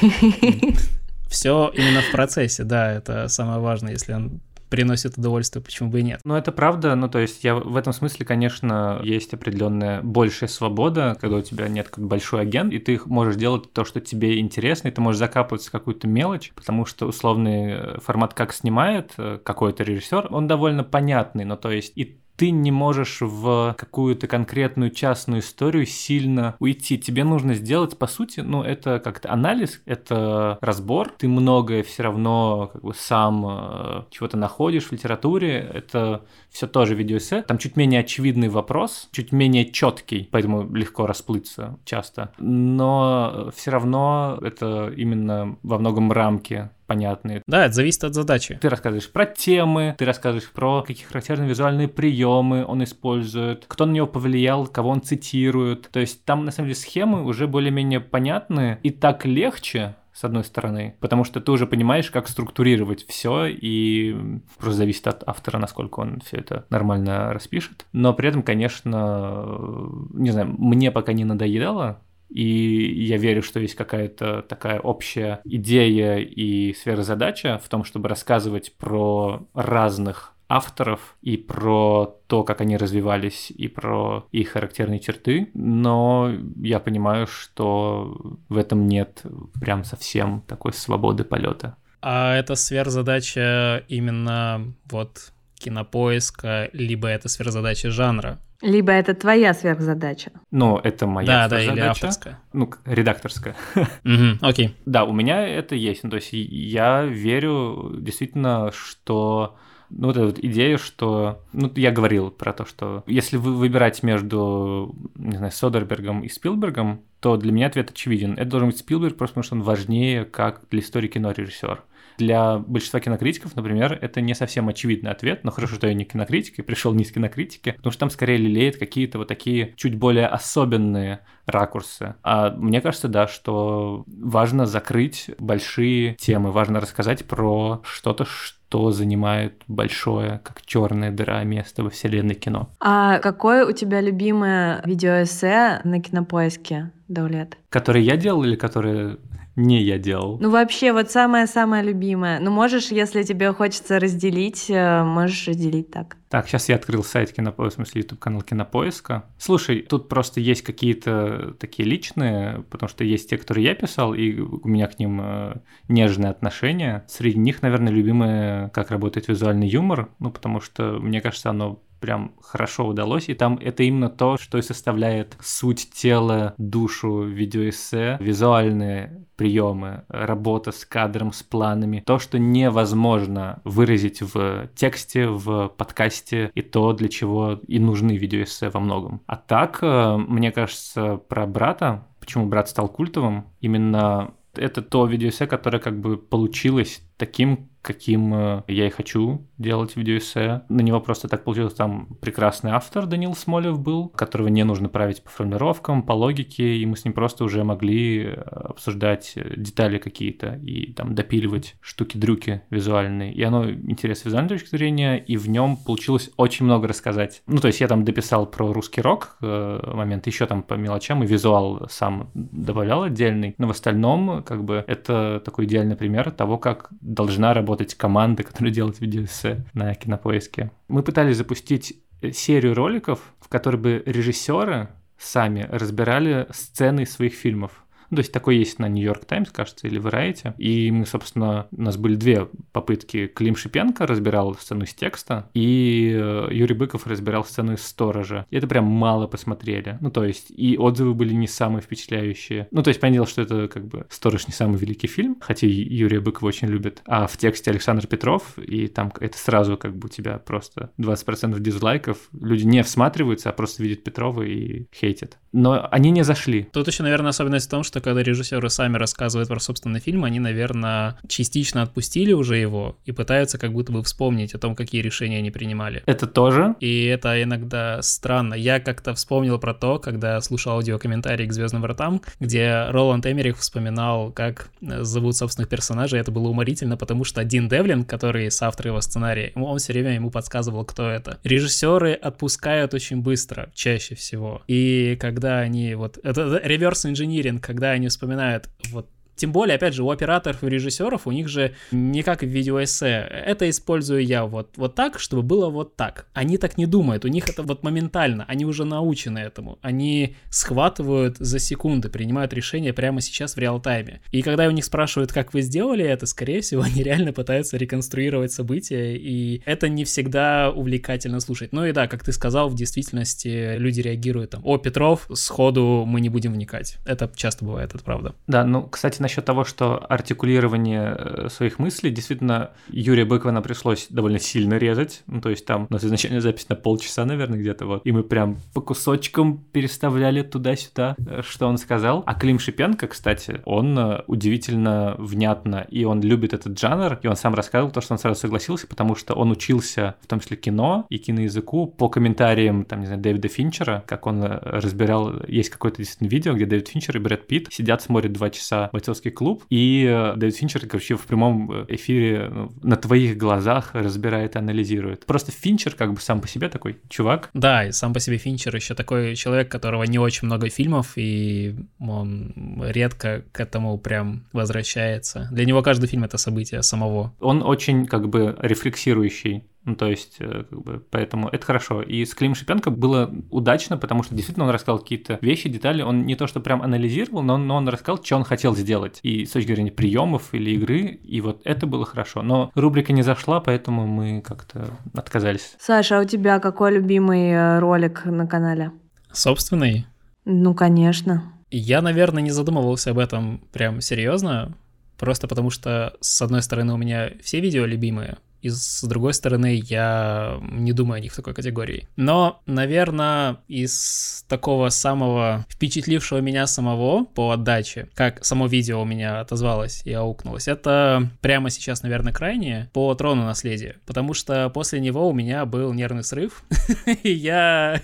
Все именно в процессе, да, это самое важное, если он приносит удовольствие, почему бы и нет. Ну, это правда, ну, то есть я в этом смысле, конечно, есть определенная большая свобода, когда у тебя нет как большой агент, и ты можешь делать то, что тебе интересно, и ты можешь закапываться в какую-то мелочь, потому что условный э, формат, как снимает э, какой-то режиссер, он довольно понятный, но то есть и ты не можешь в какую-то конкретную частную историю сильно уйти. Тебе нужно сделать, по сути, ну, это как-то анализ, это разбор. Ты многое все равно как бы сам э, чего-то находишь в литературе. Это все тоже видеоэссе. Там чуть менее очевидный вопрос, чуть менее четкий, поэтому легко расплыться часто. Но все равно это именно во многом рамки понятные. Да, это зависит от задачи. Ты рассказываешь про темы, ты рассказываешь про какие характерные визуальные приемы он использует, кто на него повлиял, кого он цитирует. То есть там, на самом деле, схемы уже более-менее понятны, и так легче с одной стороны, потому что ты уже понимаешь, как структурировать все, и просто зависит от автора, насколько он все это нормально распишет. Но при этом, конечно, не знаю, мне пока не надоедало, и я верю, что есть какая-то такая общая идея и сфера задача в том, чтобы рассказывать про разных авторов и про то, как они развивались, и про их характерные черты, но я понимаю, что в этом нет прям совсем такой свободы полета. А это сверхзадача именно вот кинопоиска, либо это сверхзадача жанра? Либо это твоя сверхзадача. Ну, это моя да, да, сверхзадача. или авторская. Ну, редакторская. Угу, окей. Да, у меня это есть. Ну, то есть я верю действительно, что ну, вот эта вот идея, что... Ну, я говорил про то, что если вы выбирать между, не знаю, Содербергом и Спилбергом, то для меня ответ очевиден. Это должен быть Спилберг, просто потому что он важнее как для истории кино режиссер. Для большинства кинокритиков, например, это не совсем очевидный ответ, но хорошо, что я не кинокритик и пришел не из кинокритики, потому что там скорее лелеет какие-то вот такие чуть более особенные ракурсы. А мне кажется, да, что важно закрыть большие темы, важно рассказать про что-то, что занимает большое, как черная дыра, место во вселенной кино. А какое у тебя любимое видеоэссе на кинопоиске, Даулет? Которое я делал или которое не я делал. Ну, вообще, вот самое-самое любимое. Ну, можешь, если тебе хочется разделить, э, можешь разделить так. Так, сейчас я открыл сайт Кинопоиска, в смысле, YouTube канал Кинопоиска. Слушай, тут просто есть какие-то такие личные, потому что есть те, которые я писал, и у меня к ним э, нежные отношения. Среди них, наверное, любимое, как работает визуальный юмор, ну, потому что, мне кажется, оно прям хорошо удалось, и там это именно то, что и составляет суть тела, душу видеоэссе, визуальные приемы, работа с кадром, с планами, то, что невозможно выразить в тексте, в подкасте, и то, для чего и нужны видеоэссе во многом. А так, э, мне кажется, про брата, почему брат стал культовым, именно это то видеоэссе, которое как бы получилось таким, каким э, я и хочу делать видеоэссе. На него просто так получилось, там прекрасный автор Данил Смолев был, которого не нужно править по формулировкам, по логике, и мы с ним просто уже могли э, обсуждать э, детали какие-то и там допиливать штуки-дрюки визуальные. И оно интересно с визуальной точки зрения, и в нем получилось очень много рассказать. Ну, то есть я там дописал про русский рок момент, еще там по мелочам, и визуал сам добавлял отдельный, но в остальном, как бы, это такой идеальный пример того, как должна работать команда, которая делает видеоэссе на кинопоиске. Мы пытались запустить серию роликов, в которой бы режиссеры сами разбирали сцены своих фильмов. То есть такой есть на Нью-Йорк Таймс, кажется, или Variety. И мы, собственно, у нас были две попытки. Клим Шипенко разбирал сцену из текста, и э, Юрий Быков разбирал сцену из сторожа. И это прям мало посмотрели. Ну, то есть, и отзывы были не самые впечатляющие. Ну, то есть, понятно, что это как бы сторож не самый великий фильм, хотя Юрия Быкова очень любят. А в тексте Александр Петров, и там это сразу как бы у тебя просто 20% дизлайков. Люди не всматриваются, а просто видят Петрова и хейтят. Но они не зашли. Тут еще, наверное, особенность в том, что когда режиссеры сами рассказывают про собственный фильм, они, наверное, частично отпустили уже его и пытаются как будто бы вспомнить о том, какие решения они принимали. Это тоже? И это иногда странно. Я как-то вспомнил про то, когда слушал аудиокомментарий к «Звездным вратам», где Роланд Эмерих вспоминал, как зовут собственных персонажей. Это было уморительно, потому что Дин Девлин, который соавтор его сценария, он все время ему подсказывал, кто это. Режиссеры отпускают очень быстро, чаще всего. И когда они вот... Это реверс-инжиниринг, когда они вспоминают вот тем более, опять же, у операторов и режиссеров у них же не как в видеоэссе. Это использую я вот, вот так, чтобы было вот так. Они так не думают, у них это вот моментально, они уже научены этому. Они схватывают за секунды, принимают решения прямо сейчас в реал-тайме. И когда у них спрашивают, как вы сделали это, скорее всего, они реально пытаются реконструировать события, и это не всегда увлекательно слушать. Ну и да, как ты сказал, в действительности люди реагируют там, о, Петров, сходу мы не будем вникать. Это часто бывает, это правда. Да, ну, кстати, насчет того, что артикулирование э, своих мыслей, действительно, Юрия Быкова пришлось довольно сильно резать. Ну, то есть там у нас изначально запись на полчаса, наверное, где-то вот. И мы прям по кусочкам переставляли туда-сюда, э, что он сказал. А Клим Шипенко, кстати, он э, удивительно внятно, и он любит этот жанр, и он сам рассказывал то, что он сразу согласился, потому что он учился, в том числе кино и киноязыку, по комментариям, там, не знаю, Дэвида Финчера, как он разбирал, есть какое-то действительно видео, где Дэвид Финчер и Брэд Питт сидят, смотрят два часа бойцов бойцовский клуб, и э, Дэвид Финчер, короче, в прямом э, эфире ну, на твоих глазах разбирает и анализирует. Просто Финчер как бы сам по себе такой чувак. Да, и сам по себе Финчер еще такой человек, которого не очень много фильмов, и он редко к этому прям возвращается. Для него каждый фильм — это событие самого. Он очень как бы рефлексирующий ну, то есть, э, как бы, поэтому это хорошо. И с Клим Шипенко было удачно, потому что действительно он рассказал какие-то вещи, детали. Он не то, что прям анализировал, но он, но он рассказал, что он хотел сделать. И с точки зрения приемов или игры, и вот это было хорошо. Но рубрика не зашла, поэтому мы как-то отказались. Саша, а у тебя какой любимый э, ролик на канале? Собственный? Ну, конечно. Я, наверное, не задумывался об этом прям серьезно, просто потому что, с одной стороны, у меня все видео любимые, и с другой стороны, я не думаю о них в такой категории. Но, наверное, из такого самого впечатлившего меня самого по отдаче, как само видео у меня отозвалось и аукнулось, это прямо сейчас, наверное, крайнее по трону наследия. Потому что после него у меня был нервный срыв, и я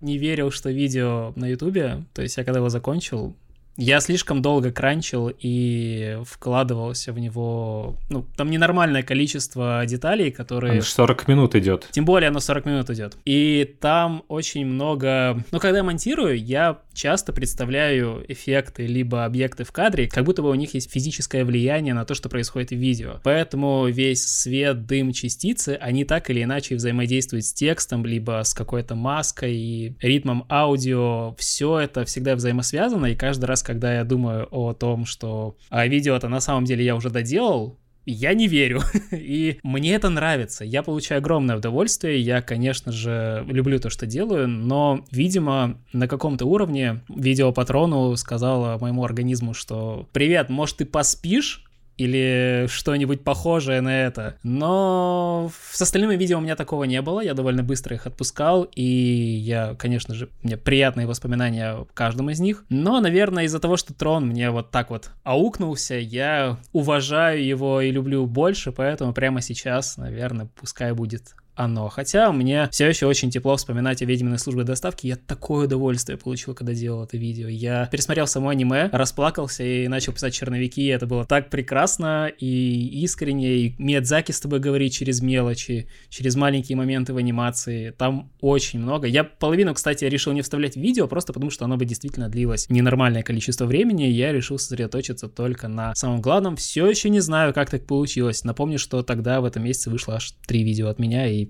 не верил, что видео на ютубе, то есть я когда его закончил, я слишком долго кранчил и вкладывался в него. Ну, там ненормальное количество деталей, которые... Он 40 минут идет. Тем более оно 40 минут идет. И там очень много... Ну, когда я монтирую, я часто представляю эффекты либо объекты в кадре, как будто бы у них есть физическое влияние на то, что происходит в видео. Поэтому весь свет, дым, частицы, они так или иначе взаимодействуют с текстом, либо с какой-то маской и ритмом аудио. Все это всегда взаимосвязано, и каждый раз, когда я думаю о том, что а видео-то на самом деле я уже доделал, я не верю. И мне это нравится. Я получаю огромное удовольствие. Я, конечно же, люблю то, что делаю, но, видимо, на каком-то уровне видео патрону сказала моему организму, что «Привет, может, ты поспишь?» Или что-нибудь похожее на это. Но с остальными видео у меня такого не было, я довольно быстро их отпускал, и я, конечно же, мне приятные воспоминания о каждом из них. Но, наверное, из-за того, что Трон мне вот так вот аукнулся, я уважаю его и люблю больше, поэтому прямо сейчас, наверное, пускай будет оно. Хотя мне все еще очень тепло вспоминать о ведьминой службе доставки. Я такое удовольствие получил, когда делал это видео. Я пересмотрел само аниме, расплакался и начал писать черновики. Это было так прекрасно и искренне. И Миядзаки с тобой говорит через мелочи, через маленькие моменты в анимации. Там очень много. Я половину, кстати, решил не вставлять в видео, просто потому что оно бы действительно длилось ненормальное количество времени. Я решил сосредоточиться только на самом главном. Все еще не знаю, как так получилось. Напомню, что тогда в этом месяце вышло аж три видео от меня, и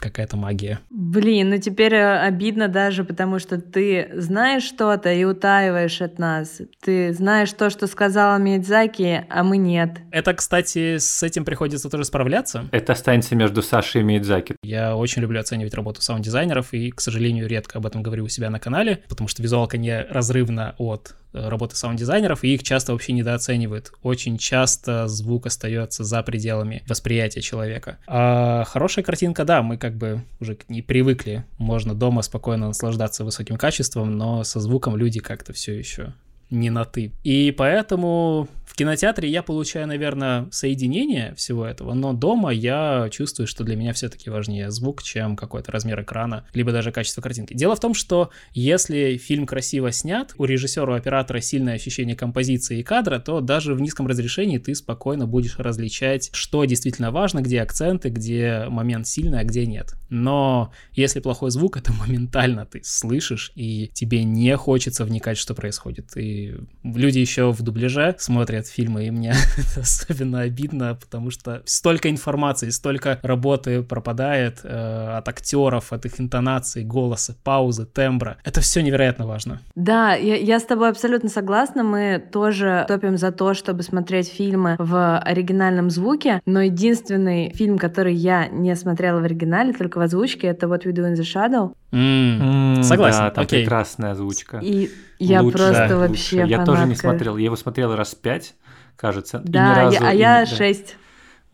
какая-то магия. Блин, ну теперь э, обидно даже, потому что ты знаешь что-то и утаиваешь от нас. Ты знаешь то, что сказала Миядзаки, а мы нет. Это, кстати, с этим приходится тоже справляться. Это останется между Сашей и Миядзаки. Я очень люблю оценивать работу саунд-дизайнеров и, к сожалению, редко об этом говорю у себя на канале, потому что визуалка не разрывна от Э, работы саунд-дизайнеров, и их часто вообще недооценивают. Очень часто звук остается за пределами восприятия человека. А хорошая картинка, да, мы как бы уже не привыкли. Можно дома спокойно наслаждаться высоким качеством, но со звуком люди как-то все еще не на ты. И поэтому в кинотеатре я получаю, наверное, соединение всего этого, но дома я чувствую, что для меня все-таки важнее звук, чем какой-то размер экрана, либо даже качество картинки. Дело в том, что если фильм красиво снят, у режиссера, у оператора сильное ощущение композиции и кадра, то даже в низком разрешении ты спокойно будешь различать, что действительно важно, где акценты, где момент сильный, а где нет. Но если плохой звук, это моментально ты слышишь, и тебе не хочется вникать, что происходит. И люди еще в дубляже смотрят фильмы, и мне особенно обидно, потому что столько информации, столько работы пропадает э, от актеров, от их интонаций, голоса, паузы, тембра. Это все невероятно важно. Да, я, я с тобой абсолютно согласна. Мы тоже топим за то, чтобы смотреть фильмы в оригинальном звуке, но единственный фильм, который я не смотрела в оригинале, только в озвучке, это вот We Do in the Shadow. Mm, согласен. Да, там Окей. прекрасная озвучка. И я Лучше, просто да, вообще лучше. Я тоже не смотрел. Я его смотрел раз пять, кажется. и ни Да, разу- я- а и я да. шесть.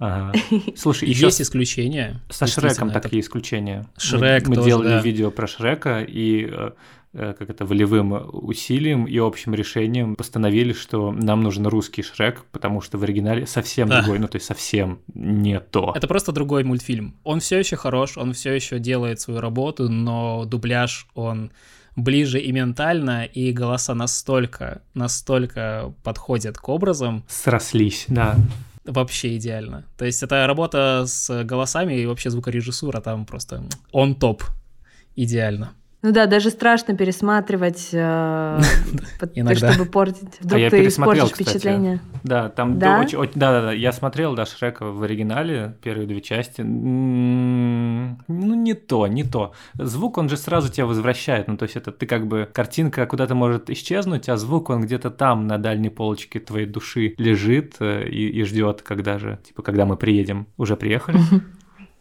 Ага. Слушай, еще Есть исключения. со Шреком это- такие исключения. Шрек мы, мы тоже, делали да. видео про Шрека и э, как это волевым усилием и общим решением постановили, что нам нужен русский Шрек, потому что в оригинале совсем Да. другой, ну то есть совсем не то. Это просто другой мультфильм. Он все еще хорош, он все еще делает свою работу, но дубляж, он ближе и ментально, и голоса настолько, настолько подходят к образам. Срослись, да. Вообще идеально. То есть это работа с голосами и вообще звукорежиссура там просто он топ. Идеально. Ну да, даже страшно пересматривать, э, чтобы портить. Вдруг а ты испортишь впечатление. Да, там да? Да, да, да. Я смотрел да, Шрека в оригинале, первые две части. Ну, не то, не то. Звук, он же сразу тебя возвращает. Ну, то есть это ты как бы картинка куда-то может исчезнуть, а звук, он где-то там, на дальней полочке твоей души лежит э, и, и ждет, когда же, типа, когда мы приедем. Уже приехали?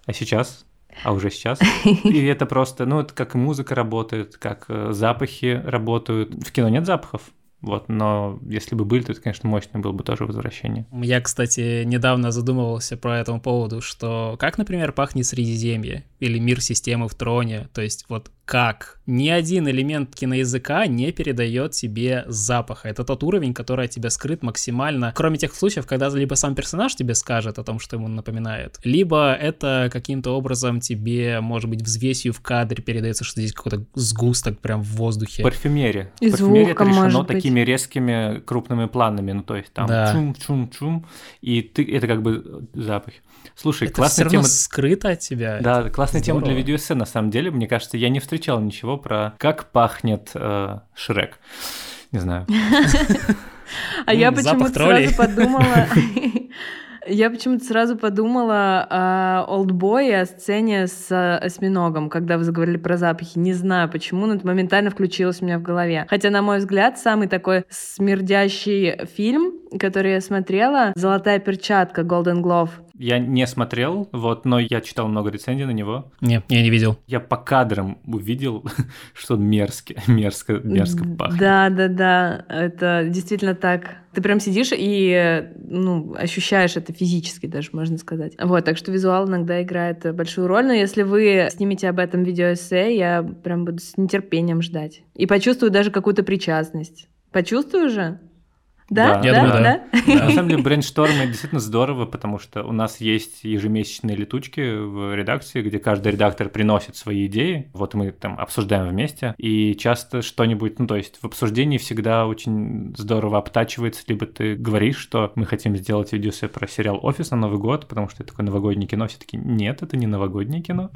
А сейчас? А уже сейчас? И это просто, ну, это как музыка работает, как э, запахи работают. В кино нет запахов, вот, но если бы были, то это, конечно, мощное было бы тоже возвращение. Я, кстати, недавно задумывался про этому поводу, что как, например, пахнет Средиземье или мир системы в троне, то есть вот как ни один элемент киноязыка не передает тебе запаха. Это тот уровень, который от тебя скрыт максимально, кроме тех случаев, когда либо сам персонаж тебе скажет о том, что ему напоминает, либо это каким-то образом тебе, может быть, взвесью в кадре передается, что здесь какой-то сгусток прям в воздухе. Парфюмерия. И Парфюмерия это решено такими быть. резкими крупными планами, ну то есть там да. чум-чум-чум, и ты, это как бы запах. Слушай, это классная все тема. скрыто от тебя. Да, классная Здорово. тема для видеоэссе, на самом деле. Мне кажется, я не встречал ничего про как пахнет э, Шрек. Не знаю. А я почему-то сразу подумала... Я почему-то сразу подумала о Олдбое, о сцене с осьминогом, когда вы заговорили про запахи. Не знаю почему, но это моментально включилось у меня в голове. Хотя, на мой взгляд, самый такой смердящий фильм, который я смотрела, «Золотая перчатка» Golden Glove. Я не смотрел, вот, но я читал много рецензий на него. Нет, я не видел. Я по кадрам увидел, что он мерзкий, мерзко, мерзко пахнет. Да, да, да, это действительно так. Ты прям сидишь и ну, ощущаешь это физически даже, можно сказать. Вот, так что визуал иногда играет большую роль, но если вы снимете об этом видеоэссе, я прям буду с нетерпением ждать. И почувствую даже какую-то причастность. Почувствую же? Да, да, я да, думаю, да. да. На самом деле брейнштормы действительно здорово, потому что у нас есть ежемесячные летучки в редакции, где каждый редактор приносит свои идеи, вот мы там обсуждаем вместе, и часто что-нибудь, ну то есть в обсуждении всегда очень здорово обтачивается, либо ты говоришь, что мы хотим сделать видео про сериал «Офис» на Новый год, потому что это такое новогоднее кино, все таки нет, это не новогоднее кино.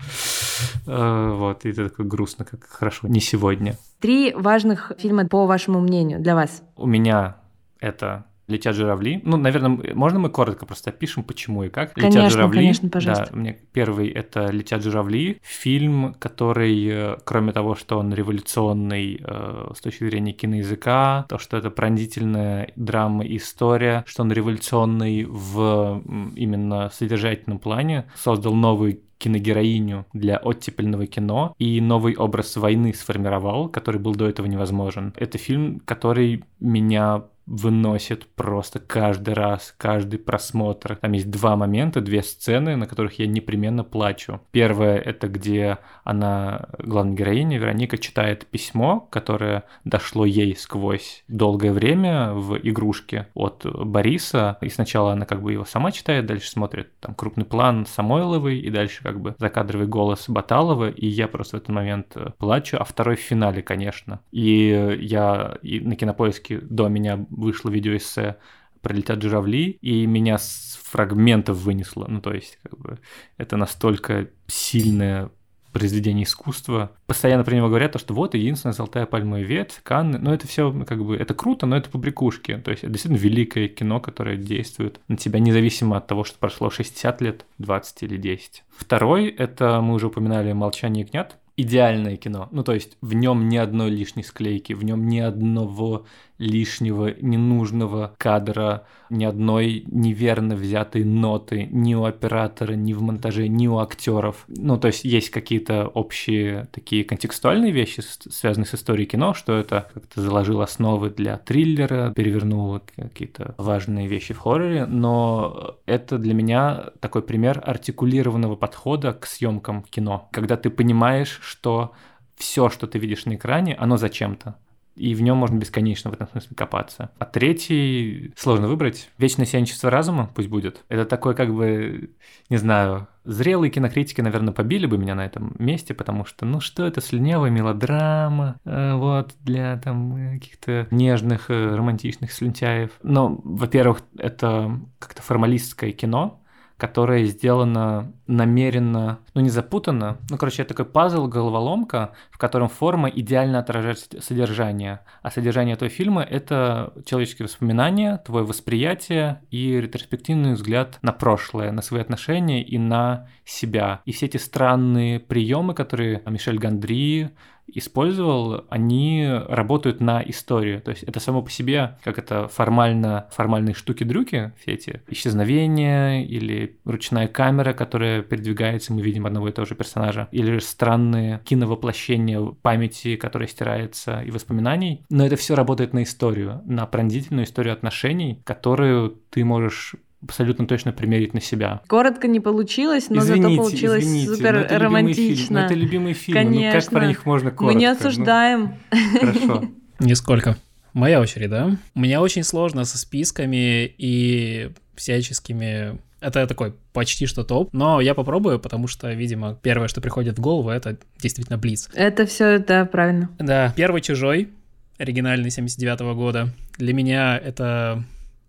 Э, вот, и это такое грустно, как хорошо, не сегодня. Три важных фильма, по вашему мнению, для вас. У меня это «Летят журавли». Ну, наверное, можно мы коротко просто опишем, почему и как? Конечно, «Летят журавли». конечно, пожалуйста. Да, мне первый — это «Летят журавли». Фильм, который, э, кроме того, что он революционный э, с точки зрения киноязыка, то, что это пронзительная драма и история, что он революционный в именно содержательном плане, создал новый киногероиню для оттепельного кино и новый образ войны сформировал, который был до этого невозможен. Это фильм, который меня выносит просто каждый раз, каждый просмотр. Там есть два момента, две сцены, на которых я непременно плачу. Первое — это где она, главная героиня, Вероника, читает письмо, которое дошло ей сквозь долгое время в игрушке от Бориса. И сначала она как бы его сама читает, дальше смотрит там крупный план Самойловой, и дальше как бы закадровый голос Баталова, и я просто в этот момент плачу, а второй в финале, конечно. И я и на кинопоиске до меня вышло видеоэссе «Пролетят журавли», и меня с фрагментов вынесло. Ну, то есть, как бы, это настолько сильное произведение искусства. Постоянно про него говорят, что вот единственная золотая пальмовая ветвь, Канны. Но это все как бы, это круто, но это побрякушки. То есть это действительно великое кино, которое действует на тебя независимо от того, что прошло 60 лет, 20 или 10. Второй, это мы уже упоминали «Молчание ягнят», идеальное кино. Ну, то есть в нем ни одной лишней склейки, в нем ни одного лишнего, ненужного кадра, ни одной неверно взятой ноты ни у оператора, ни в монтаже, ни у актеров. Ну, то есть есть какие-то общие такие контекстуальные вещи, связанные с историей кино, что это как-то заложил основы для триллера, перевернул какие-то важные вещи в хорроре, но это для меня такой пример артикулированного подхода к съемкам кино, когда ты понимаешь, что все, что ты видишь на экране, оно зачем-то и в нем можно бесконечно в этом смысле копаться. А третий сложно выбрать. Вечное сиянчество разума пусть будет. Это такой как бы, не знаю, Зрелые кинокритики, наверное, побили бы меня на этом месте, потому что, ну что это, слюнявая мелодрама, э, вот, для там каких-то нежных, э, романтичных слюнтяев. Но, во-первых, это как-то формалистское кино, которая сделана намеренно, ну не запутанно, ну короче, это такой пазл, головоломка, в котором форма идеально отражает содержание. А содержание этого фильма — это человеческие воспоминания, твое восприятие и ретроспективный взгляд на прошлое, на свои отношения и на себя. И все эти странные приемы, которые Мишель Гандри использовал, они работают на историю. То есть это само по себе, как это формально, формальные штуки-дрюки, все эти исчезновения или ручная камера, которая передвигается, мы видим одного и того же персонажа, или странные киновоплощения памяти, которая стирается, и воспоминаний. Но это все работает на историю, на пронзительную историю отношений, которую ты можешь абсолютно точно примерить на себя. Коротко не получилось, но извините, зато получилось извините, супер но это романтично. Фильм, но это любимый фильм, Конечно. ну как про них можно коротко? Мы не Ну, осуждаем. хорошо. Нисколько. Моя очередь, да? Мне очень сложно со списками и всяческими... Это такой почти что топ, но я попробую, потому что, видимо, первое, что приходит в голову, это действительно Блиц. Это все, да, правильно. Да, первый «Чужой», оригинальный 79 года. Для меня это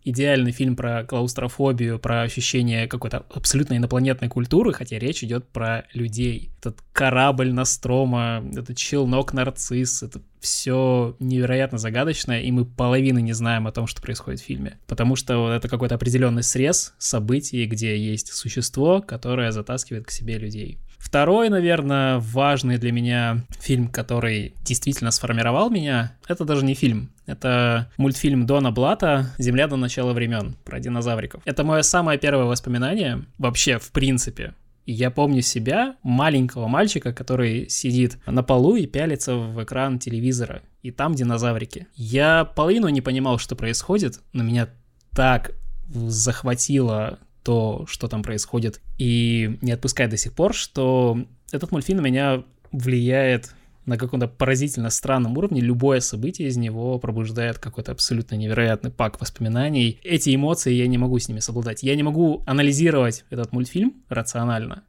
идеальный фильм про клаустрофобию, про ощущение какой-то абсолютно инопланетной культуры, хотя речь идет про людей. Этот корабль Настрома, этот челнок Нарцисс, это все невероятно загадочно, и мы половины не знаем о том, что происходит в фильме. Потому что это какой-то определенный срез событий, где есть существо, которое затаскивает к себе людей. Второй, наверное, важный для меня фильм, который действительно сформировал меня, это даже не фильм, это мультфильм Дона Блата «Земля до начала времен» про динозавриков. Это мое самое первое воспоминание вообще, в принципе. И я помню себя, маленького мальчика, который сидит на полу и пялится в экран телевизора. И там динозаврики. Я половину не понимал, что происходит, но меня так захватило то, что там происходит, и не отпускает до сих пор, что этот мультфильм на меня влияет на каком-то поразительно странном уровне. Любое событие из него пробуждает какой-то абсолютно невероятный пак воспоминаний. Эти эмоции я не могу с ними совладать. Я не могу анализировать этот мультфильм рационально.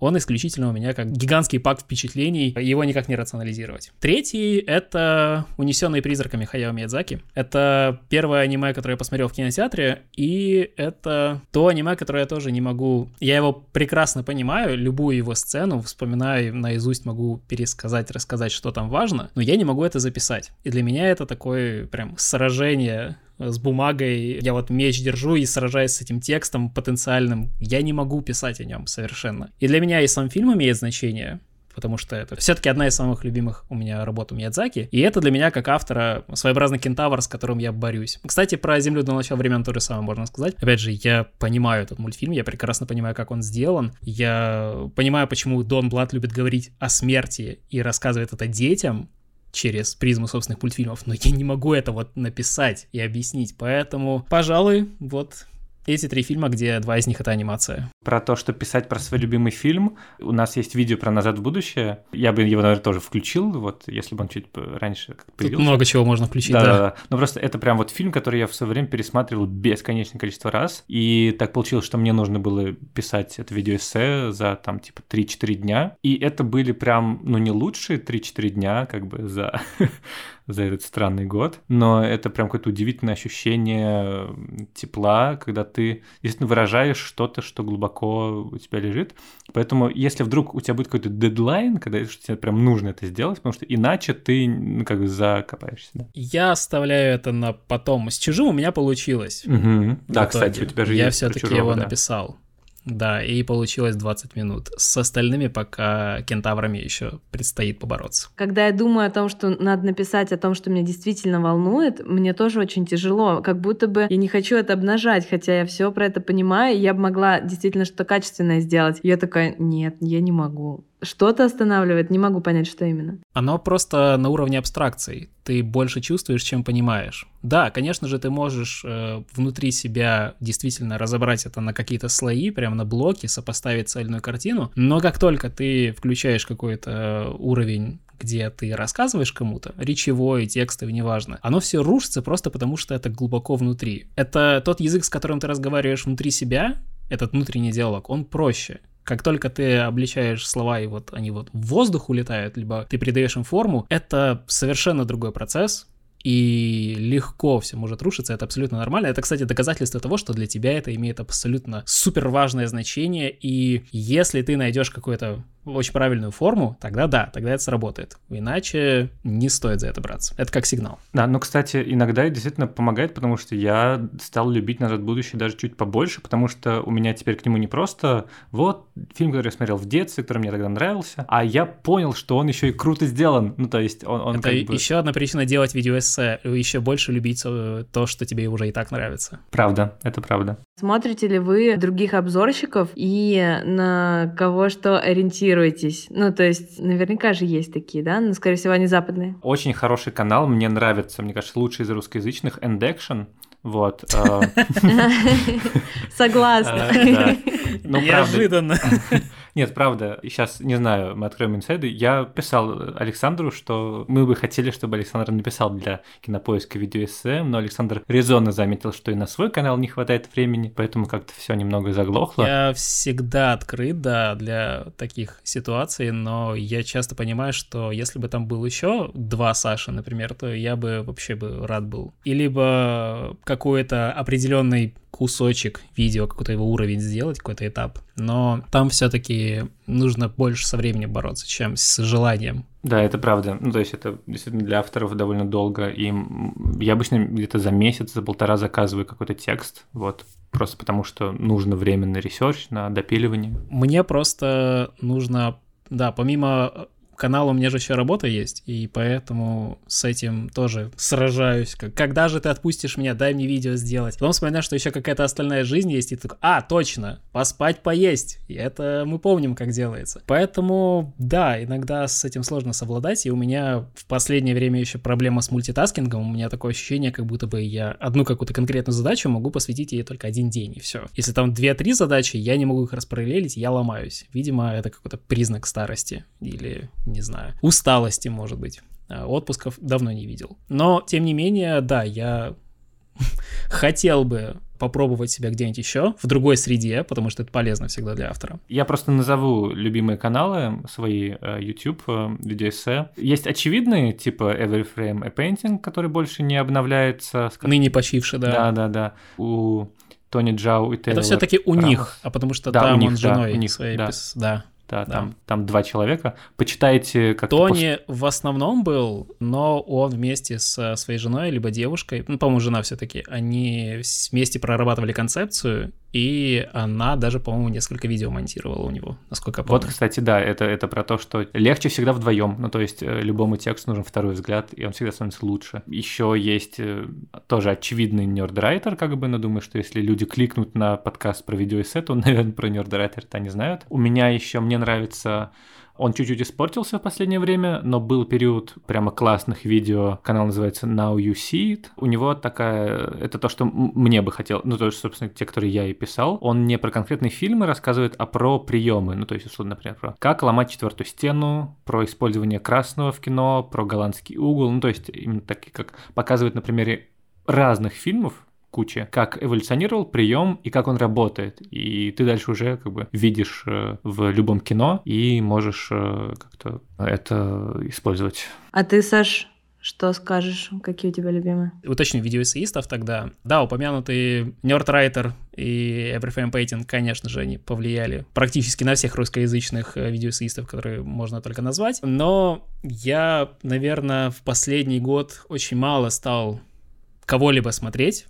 Он исключительно у меня как гигантский пак впечатлений, его никак не рационализировать. Третий — это «Унесенные призраками» Хаяо Миядзаки. Это первое аниме, которое я посмотрел в кинотеатре, и это то аниме, которое я тоже не могу... Я его прекрасно понимаю, любую его сцену вспоминаю, наизусть могу пересказать, рассказать, что там важно, но я не могу это записать. И для меня это такое прям сражение с бумагой, я вот меч держу и сражаюсь с этим текстом потенциальным, я не могу писать о нем совершенно. И для меня и сам фильм имеет значение, потому что это все-таки одна из самых любимых у меня работ у Миядзаки, и это для меня как автора своеобразный кентавр, с которым я борюсь. Кстати, про «Землю до начала времен» то же самое можно сказать. Опять же, я понимаю этот мультфильм, я прекрасно понимаю, как он сделан, я понимаю, почему Дон Блад любит говорить о смерти и рассказывает это детям, через призму собственных мультфильмов, но я не могу это вот написать и объяснить, поэтому, пожалуй, вот эти три фильма, где два из них это анимация. Про то, что писать про свой любимый фильм, у нас есть видео про «Назад в будущее». Я бы его, наверное, тоже включил, вот, если бы он чуть раньше как Тут много чего можно включить, да. да. Да, да. Но просто это прям вот фильм, который я в свое время пересматривал бесконечное количество раз. И так получилось, что мне нужно было писать это видеоэссе за там типа 3-4 дня. И это были прям, ну, не лучшие 3-4 дня, как бы за за этот странный год, но это прям какое-то удивительное ощущение тепла, когда ты действительно выражаешь что-то, что глубоко у тебя лежит. Поэтому, если вдруг у тебя будет какой-то дедлайн, когда тебе прям нужно это сделать, потому что иначе ты ну, как бы закопаешься. Да, Я оставляю это на потом. С чужим у меня получилось. угу. да В кстати, итоге. у тебя же Я все-таки его да. написал. Да, и получилось 20 минут. С остальными пока кентаврами еще предстоит побороться. Когда я думаю о том, что надо написать о том, что меня действительно волнует, мне тоже очень тяжело. Как будто бы я не хочу это обнажать, хотя я все про это понимаю, и я бы могла действительно что-то качественное сделать. Я такая, нет, я не могу. Что-то останавливает, не могу понять, что именно. Оно просто на уровне абстракций. Ты больше чувствуешь, чем понимаешь. Да, конечно же, ты можешь э, внутри себя действительно разобрать это на какие-то слои, прямо на блоки, сопоставить цельную картину, но как только ты включаешь какой-то уровень где ты рассказываешь кому-то, речевой, текстовый, неважно, оно все рушится просто потому, что это глубоко внутри. Это тот язык, с которым ты разговариваешь внутри себя, этот внутренний диалог, он проще. Как только ты обличаешь слова, и вот они вот в воздух улетают, либо ты придаешь им форму, это совершенно другой процесс, и легко все может рушиться, это абсолютно нормально. Это, кстати, доказательство того, что для тебя это имеет абсолютно супер важное значение, и если ты найдешь какое-то очень правильную форму, тогда да, тогда это сработает. Иначе не стоит за это браться. Это как сигнал. Да, ну, кстати, иногда это действительно помогает, потому что я стал любить «Назад в будущее» даже чуть побольше, потому что у меня теперь к нему не просто вот фильм, который я смотрел в детстве, который мне тогда нравился, а я понял, что он еще и круто сделан. Ну, то есть он, он Это как бы... еще одна причина делать видеоэссе, еще больше любить э, то, что тебе уже и так нравится. Правда, это правда. Смотрите ли вы других обзорщиков и на кого что ориентируетесь? Ну, то есть, наверняка же есть такие, да? Но, скорее всего, они западные. Очень хороший канал, мне нравится, мне кажется, лучший из русскоязычных, End Action. Вот. э, Согласна. да. Ну, Неожиданно. Нет, правда, сейчас, не знаю, мы откроем инсайды. Я писал Александру, что мы бы хотели, чтобы Александр написал для кинопоиска видеоэссе, но Александр резонно заметил, что и на свой канал не хватает времени, поэтому как-то все немного заглохло. Я всегда открыт, да, для таких ситуаций, но я часто понимаю, что если бы там был еще два Саши, например, то я бы вообще бы рад был. И либо какой-то определенный кусочек видео, какой-то его уровень сделать, какой-то этап. Но там все-таки нужно больше со временем бороться, чем с желанием. Да, это правда. Ну, то есть это действительно для авторов довольно долго. И я обычно где-то за месяц, за полтора заказываю какой-то текст, вот, просто потому что нужно время на research, на допиливание. Мне просто нужно, да, помимо канала у меня же еще работа есть, и поэтому с этим тоже сражаюсь. Когда же ты отпустишь меня, дай мне видео сделать. Потом вспоминаю, что еще какая-то остальная жизнь есть, и ты такой, а, точно, поспать, поесть. И это мы помним, как делается. Поэтому, да, иногда с этим сложно совладать, и у меня в последнее время еще проблема с мультитаскингом. У меня такое ощущение, как будто бы я одну какую-то конкретную задачу могу посвятить ей только один день, и все. Если там 2-3 задачи, я не могу их распараллелить, я ломаюсь. Видимо, это какой-то признак старости или, не знаю, усталости, может быть. А, Отпусков давно не видел. Но, тем не менее, да, я хотел бы попробовать себя где-нибудь еще, в другой среде, потому что это полезно всегда для автора. Я просто назову любимые каналы свои э, YouTube, э, видеоэссе. Есть очевидные, типа Every Frame a Painting, который больше не обновляется. Ныне почивший, да. Да, да, да. У Тони Джау и Тейлор. Это все-таки у Рамос. них, а потому что Да, у там них, он с да, женой у них, своей да. пис- да. Да, Да. Там, там два человека. Почитайте как Тони в основном был, но он вместе со своей женой, либо девушкой, ну, по-моему, жена все-таки, они вместе прорабатывали концепцию, и она даже, по-моему, несколько видео монтировала у него, насколько я помню. Вот, кстати, да, это, это про то, что легче всегда вдвоем. Ну, то есть э, любому тексту нужен второй взгляд, и он всегда становится лучше. Еще есть э, тоже очевидный нердрайтер, как бы, но думаю, что если люди кликнут на подкаст про видеоэссе, то, наверное, про нердрайтер-то они знают. У меня еще, мне нравится он чуть-чуть испортился в последнее время, но был период прямо классных видео. Канал называется Now You See It. У него такая... Это то, что мне бы хотел... Ну, то есть, собственно, те, которые я и писал. Он не про конкретные фильмы рассказывает, а про приемы. Ну, то есть, условно, например, про как ломать четвертую стену, про использование красного в кино, про голландский угол. Ну, то есть, именно такие, как показывает на примере разных фильмов, куча, как эволюционировал прием и как он работает. И ты дальше уже как бы видишь э, в любом кино и можешь э, как-то это использовать. А ты, Саш, что скажешь? Какие у тебя любимые? Уточню видеоэссеистов тогда. Да, упомянутые Nerdwriter и Everyframe Painting, конечно же, они повлияли практически на всех русскоязычных э, видеоэссеистов, которые можно только назвать. Но я, наверное, в последний год очень мало стал кого-либо смотреть.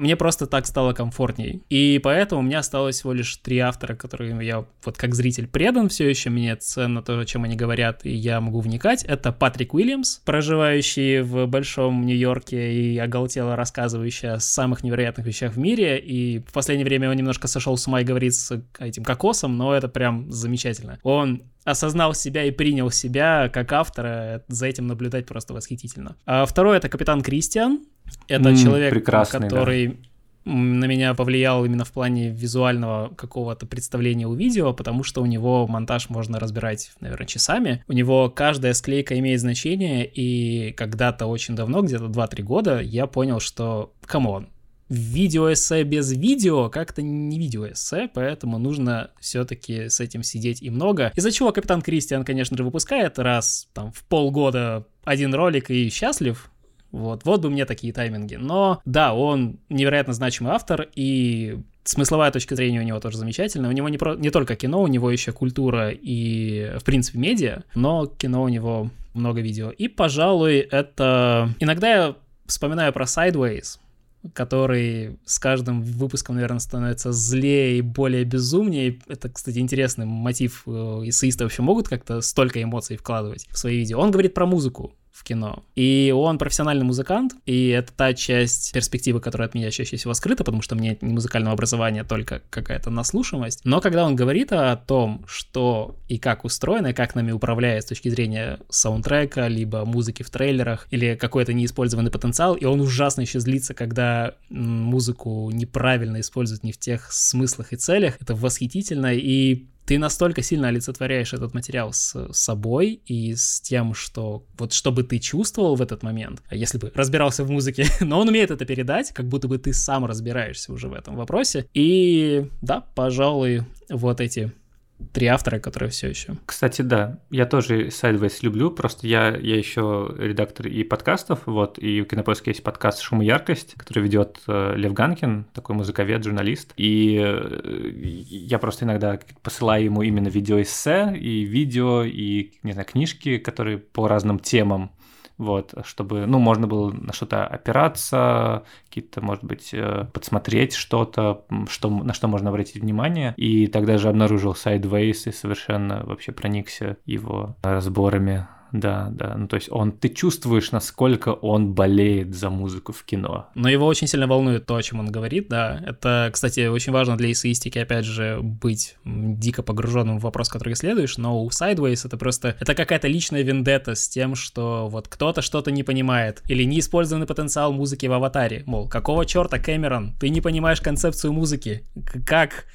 Мне просто так стало комфортней. И поэтому у меня осталось всего лишь три автора, которым я вот как зритель предан все еще, мне ценно то, чем они говорят, и я могу вникать. Это Патрик Уильямс, проживающий в большом Нью-Йорке и оголтело рассказывающий о самых невероятных вещах в мире. И в последнее время он немножко сошел с ума и говорит с этим кокосом, но это прям замечательно. Он осознал себя и принял себя как автора, за этим наблюдать просто восхитительно. А второй это Kaptain Kristian. Это М, человек, прекрасный, да. который на меня повлиял именно в плане визуального какого-то представления у видео, потому что у него монтаж можно разбирать, наверное, часами. У него каждая склейка имеет значение, и когда-то очень давно, где-то 2-3 года, я понял, что, come on, видеоэссе без видео как-то не видеоэссе, поэтому нужно все-таки с этим сидеть и много. Из-за чего Капитан Кристиан, конечно же, выпускает раз там в полгода один ролик и счастлив, вот, вот бы мне такие тайминги. Но да, он невероятно значимый автор, и смысловая точка зрения у него тоже замечательная. У него не, про, не только кино, у него еще культура и, в принципе, медиа, но кино у него много видео. И, пожалуй, это... Иногда я вспоминаю про Sideways, который с каждым выпуском, наверное, становится злее и более безумнее. Это, кстати, интересный мотив. Э, эссеисты вообще могут как-то столько эмоций вкладывать в свои видео. Он говорит про музыку в кино. И он профессиональный музыкант, и это та часть перспективы, которая от меня чаще всего скрыта, потому что мне не музыкального образования, только какая-то наслушанность. Но когда он говорит о том, что и как устроено, и как нами управляет с точки зрения саундтрека, либо музыки в трейлерах, или какой-то неиспользованный потенциал, и он ужасно еще злится, когда музыку неправильно используют не в тех смыслах и целях, это восхитительно, и ты настолько сильно олицетворяешь этот материал с собой и с тем, что вот что бы ты чувствовал в этот момент, если бы разбирался в музыке, но он умеет это передать, как будто бы ты сам разбираешься уже в этом вопросе. И да, пожалуй, вот эти три автора, которые все еще. Кстати, да, я тоже Sideways люблю, просто я, я еще редактор и подкастов, вот, и у Кинопоиска есть подкаст «Шум и яркость», который ведет э, Лев Ганкин, такой музыковед, журналист, и э, я просто иногда посылаю ему именно видеоэссе и видео, и, не знаю, книжки, которые по разным темам, вот, чтобы, ну, можно было на что-то опираться, какие-то, может быть, э, подсмотреть что-то, что, на что можно обратить внимание. И тогда же обнаружил Sideways и совершенно вообще проникся его разборами да, да. Ну, то есть он, ты чувствуешь, насколько он болеет за музыку в кино. Но его очень сильно волнует то, о чем он говорит, да. Это, кстати, очень важно для эссеистики, опять же, быть дико погруженным в вопрос, который исследуешь, но у Sideways это просто, это какая-то личная вендетта с тем, что вот кто-то что-то не понимает, или неиспользованный потенциал музыки в аватаре, мол, какого черта, Кэмерон, ты не понимаешь концепцию музыки, как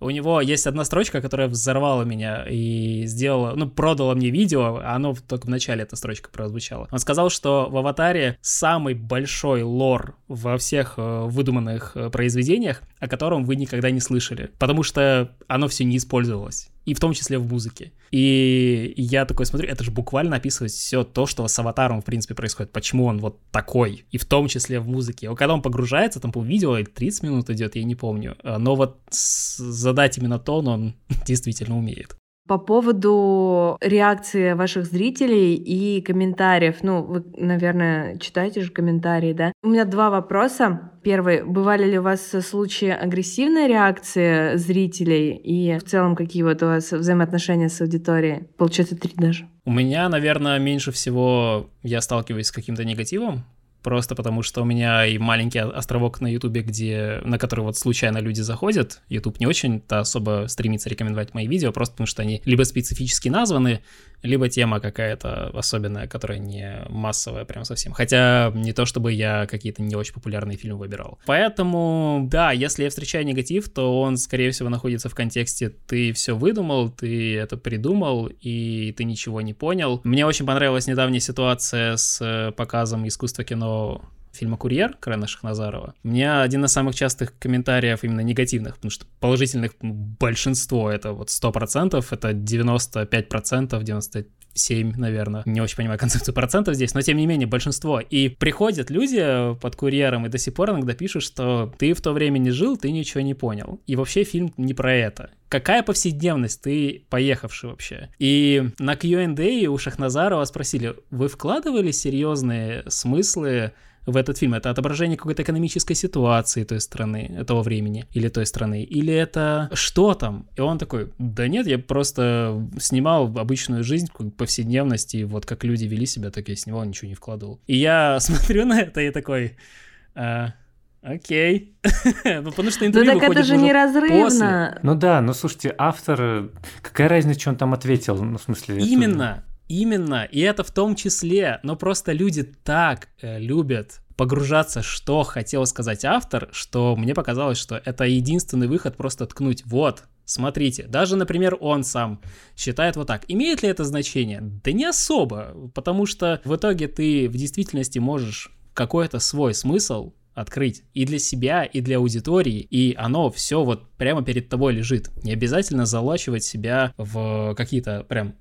у него есть одна строчка, которая взорвала меня и сделала, ну, продала мне видео, а оно только в начале эта строчка прозвучала. Он сказал, что в «Аватаре» самый большой лор во всех э, выдуманных э, произведениях, о котором вы никогда не слышали, потому что оно все не использовалось и в том числе в музыке. И я такой смотрю, это же буквально описывает все то, что с аватаром, в принципе, происходит, почему он вот такой, и в том числе в музыке. Когда он погружается, там, по видео 30 минут идет, я не помню, но вот задать именно тон он действительно умеет по поводу реакции ваших зрителей и комментариев. Ну, вы, наверное, читаете же комментарии, да? У меня два вопроса. Первый, бывали ли у вас случаи агрессивной реакции зрителей и в целом какие вот у вас взаимоотношения с аудиторией? Получается, три даже. У меня, наверное, меньше всего я сталкиваюсь с каким-то негативом, просто потому что у меня и маленький островок на Ютубе, где, на который вот случайно люди заходят. Ютуб не очень-то особо стремится рекомендовать мои видео, просто потому что они либо специфически названы, либо тема какая-то особенная, которая не массовая прям совсем. Хотя не то, чтобы я какие-то не очень популярные фильмы выбирал. Поэтому, да, если я встречаю негатив, то он, скорее всего, находится в контексте «ты все выдумал, ты это придумал, и ты ничего не понял». Мне очень понравилась недавняя ситуация с э, показом искусства кино фильма «Курьер» Карена Шахназарова, у меня один из самых частых комментариев именно негативных, потому что положительных большинство, это вот 100%, это 95%, 90 7, наверное. Не очень понимаю концепцию процентов здесь, но тем не менее большинство. И приходят люди под курьером и до сих пор иногда пишут, что ты в то время не жил, ты ничего не понял. И вообще фильм не про это. Какая повседневность ты поехавший вообще? И на Q&A у Шахназарова спросили, вы вкладывали серьезные смыслы в этот фильм? Это отображение какой-то экономической ситуации той страны, того времени или той страны? Или это что там? И он такой, да нет, я просто снимал обычную жизнь, повседневность, и вот как люди вели себя, так я снимал, ничего не вкладывал. И я смотрю на это и такой... А, Окей. ну, потому что интервью Ну так это же неразрывно. После. Ну да, ну слушайте, автор, какая разница, что он там ответил? Ну, в смысле... Именно. Именно, и это в том числе, но просто люди так э, любят погружаться, что хотел сказать автор, что мне показалось, что это единственный выход просто ткнуть. Вот, Смотрите, даже, например, он сам считает вот так. Имеет ли это значение? Да не особо, потому что в итоге ты в действительности можешь какой-то свой смысл открыть и для себя, и для аудитории, и оно все вот прямо перед тобой лежит. Не обязательно залачивать себя в какие-то прям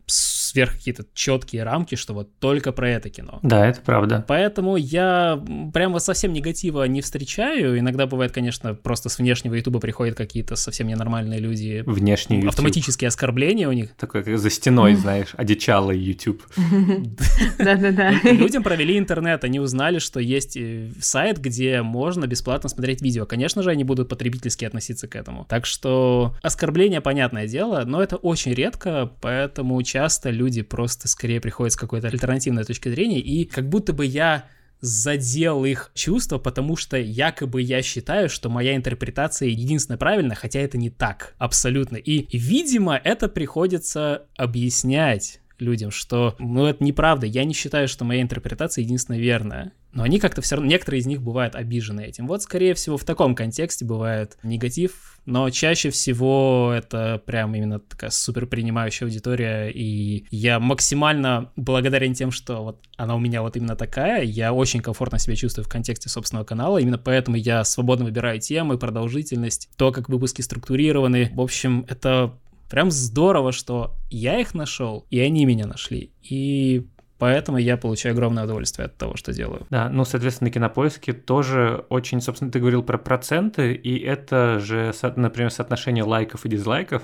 сверх какие-то четкие рамки, что вот только про это кино. Да, это правда. Поэтому я прямо совсем негатива не встречаю. Иногда бывает, конечно, просто с внешнего ютуба приходят какие-то совсем ненормальные люди. Внешний YouTube. Автоматические оскорбления у них. Такой, как за стеной, знаешь, одичалый YouTube. Да-да-да. Людям провели интернет, они узнали, что есть э, сайт, где можно бесплатно смотреть видео. Конечно же, они будут потребительски относиться к этому. Так что оскорбление, понятное дело, но это очень редко, поэтому часто люди просто скорее приходят с какой-то альтернативной точки зрения, и как будто бы я задел их чувства, потому что якобы я считаю, что моя интерпретация единственная правильная, хотя это не так абсолютно. И, видимо, это приходится объяснять людям, что, ну, это неправда, я не считаю, что моя интерпретация единственная верная. Но они как-то все равно, некоторые из них бывают обижены этим. Вот, скорее всего, в таком контексте бывает негатив, но чаще всего это прям именно такая супер принимающая аудитория, и я максимально благодарен тем, что вот она у меня вот именно такая, я очень комфортно себя чувствую в контексте собственного канала, именно поэтому я свободно выбираю темы, продолжительность, то, как выпуски структурированы. В общем, это Прям здорово, что я их нашел, и они меня нашли. И Поэтому я получаю огромное удовольствие от того, что делаю. Да, ну, соответственно, на кинопоиске тоже очень, собственно, ты говорил про проценты, и это же, например, соотношение лайков и дизлайков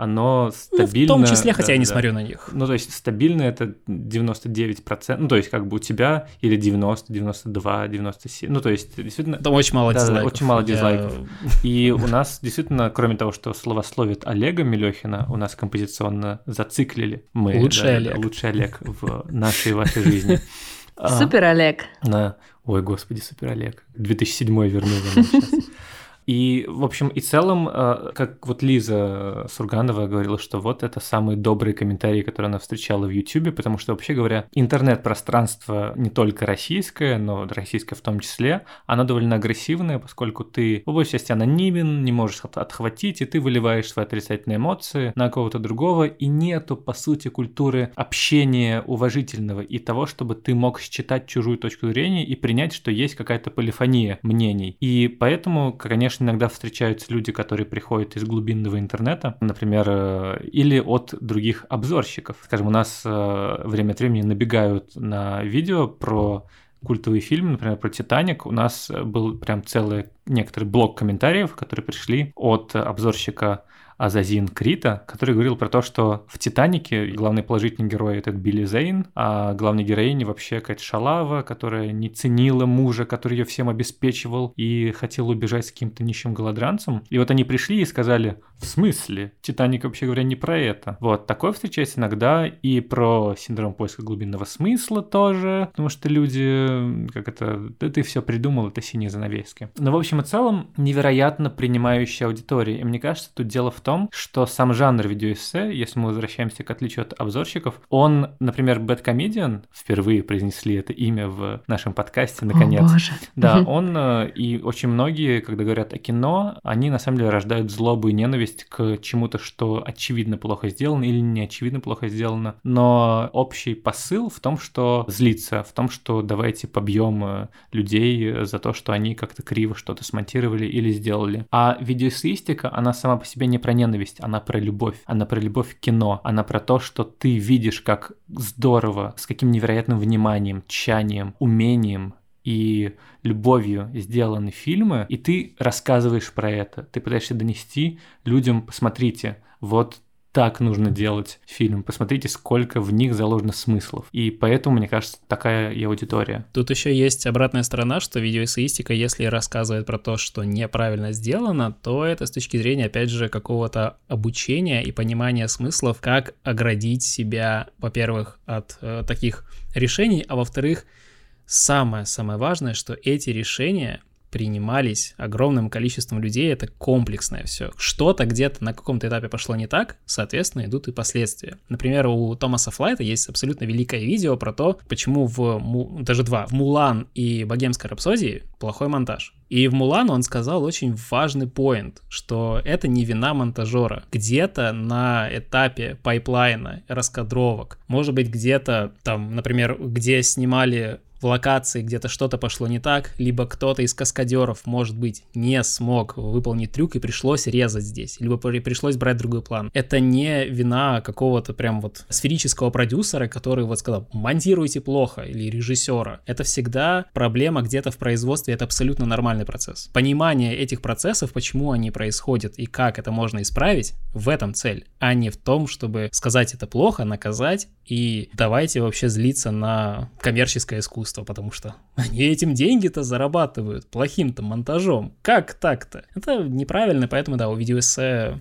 оно стабильно... Ну, в том числе, хотя да, я не да. смотрю на них. Ну, то есть стабильно это 99%, ну, то есть как бы у тебя или 90, 92, 97, ну, то есть действительно... Там очень мало да, дизлайков. Да, очень мало дизлайков. Я... И у нас действительно, кроме того, что словословит Олега Мелехина, у нас композиционно зациклили мы... Лучший да, Олег. Лучший Олег в нашей вашей жизни. Супер Олег. Да. Ой, господи, супер Олег. 2007 вернули сейчас. И, в общем, и целом, э, как вот Лиза Сурганова говорила, что вот это самые добрые комментарии, которые она встречала в YouTube, потому что, вообще говоря, интернет-пространство не только российское, но российское в том числе, оно довольно агрессивное, поскольку ты в большей части анонимен, не можешь отхватить, и ты выливаешь свои отрицательные эмоции на кого-то другого, и нету, по сути, культуры общения уважительного и того, чтобы ты мог считать чужую точку зрения и принять, что есть какая-то полифония мнений. И поэтому, конечно, конечно, иногда встречаются люди, которые приходят из глубинного интернета, например, э, или от других обзорщиков. Скажем, у нас э, время от времени набегают на видео про культовый фильм, например, про «Титаник», у нас был прям целый некоторый блок комментариев, которые пришли от обзорщика Азазин Крита, который говорил про то, что в «Титанике» главный положительный герой — этот Билли Зейн, а главной героиня вообще какая-то шалава, которая не ценила мужа, который ее всем обеспечивал и хотел убежать с каким-то нищим голодранцем. И вот они пришли и сказали, в смысле? «Титаник» вообще говоря не про это. Вот, такое встречается иногда и про синдром поиска глубинного смысла тоже, потому что люди, как это, да ты все придумал, это синие занавески. Но в общем и целом невероятно принимающая аудитория. И мне кажется, тут дело в том, том, что сам жанр видеоэссе, если мы возвращаемся к отличию от обзорщиков, он, например, Bad Comedian, впервые произнесли это имя в нашем подкасте, наконец. О, боже. Да, он э, и очень многие, когда говорят о кино, они на самом деле рождают злобу и ненависть к чему-то, что очевидно плохо сделано или не очевидно плохо сделано. Но общий посыл в том, что злиться, в том, что давайте побьем э, людей за то, что они как-то криво что-то смонтировали или сделали. А видеоэссеистика, она сама по себе не про ненависть, она про любовь, она про любовь к кино, она про то, что ты видишь, как здорово, с каким невероятным вниманием, тщанием, умением и любовью сделаны фильмы, и ты рассказываешь про это, ты пытаешься донести людям, посмотрите, вот так нужно делать фильм. Посмотрите, сколько в них заложено смыслов. И поэтому, мне кажется, такая и аудитория. Тут еще есть обратная сторона, что видеоэссеистика, если рассказывает про то, что неправильно сделано, то это с точки зрения, опять же, какого-то обучения и понимания смыслов, как оградить себя, во-первых, от э, таких решений, а во-вторых, самое-самое важное, что эти решения принимались огромным количеством людей, это комплексное все. Что-то где-то на каком-то этапе пошло не так, соответственно, идут и последствия. Например, у Томаса Флайта есть абсолютно великое видео про то, почему в, даже два, в Мулан и Богемской рапсодии плохой монтаж. И в Мулан он сказал очень важный point, что это не вина монтажера. Где-то на этапе пайплайна, раскадровок, может быть где-то там, например, где снимали в локации где-то что-то пошло не так, либо кто-то из каскадеров, может быть, не смог выполнить трюк и пришлось резать здесь, либо пришлось брать другой план. Это не вина какого-то прям вот сферического продюсера, который вот сказал, монтируйте плохо, или режиссера. Это всегда проблема где-то в производстве, это абсолютно нормальный процесс. Понимание этих процессов, почему они происходят и как это можно исправить, в этом цель, а не в том, чтобы сказать это плохо, наказать и давайте вообще злиться на коммерческое искусство, потому что они этим деньги-то зарабатывают плохим-то монтажом. Как так-то? Это неправильно, поэтому, да, у видеоэссе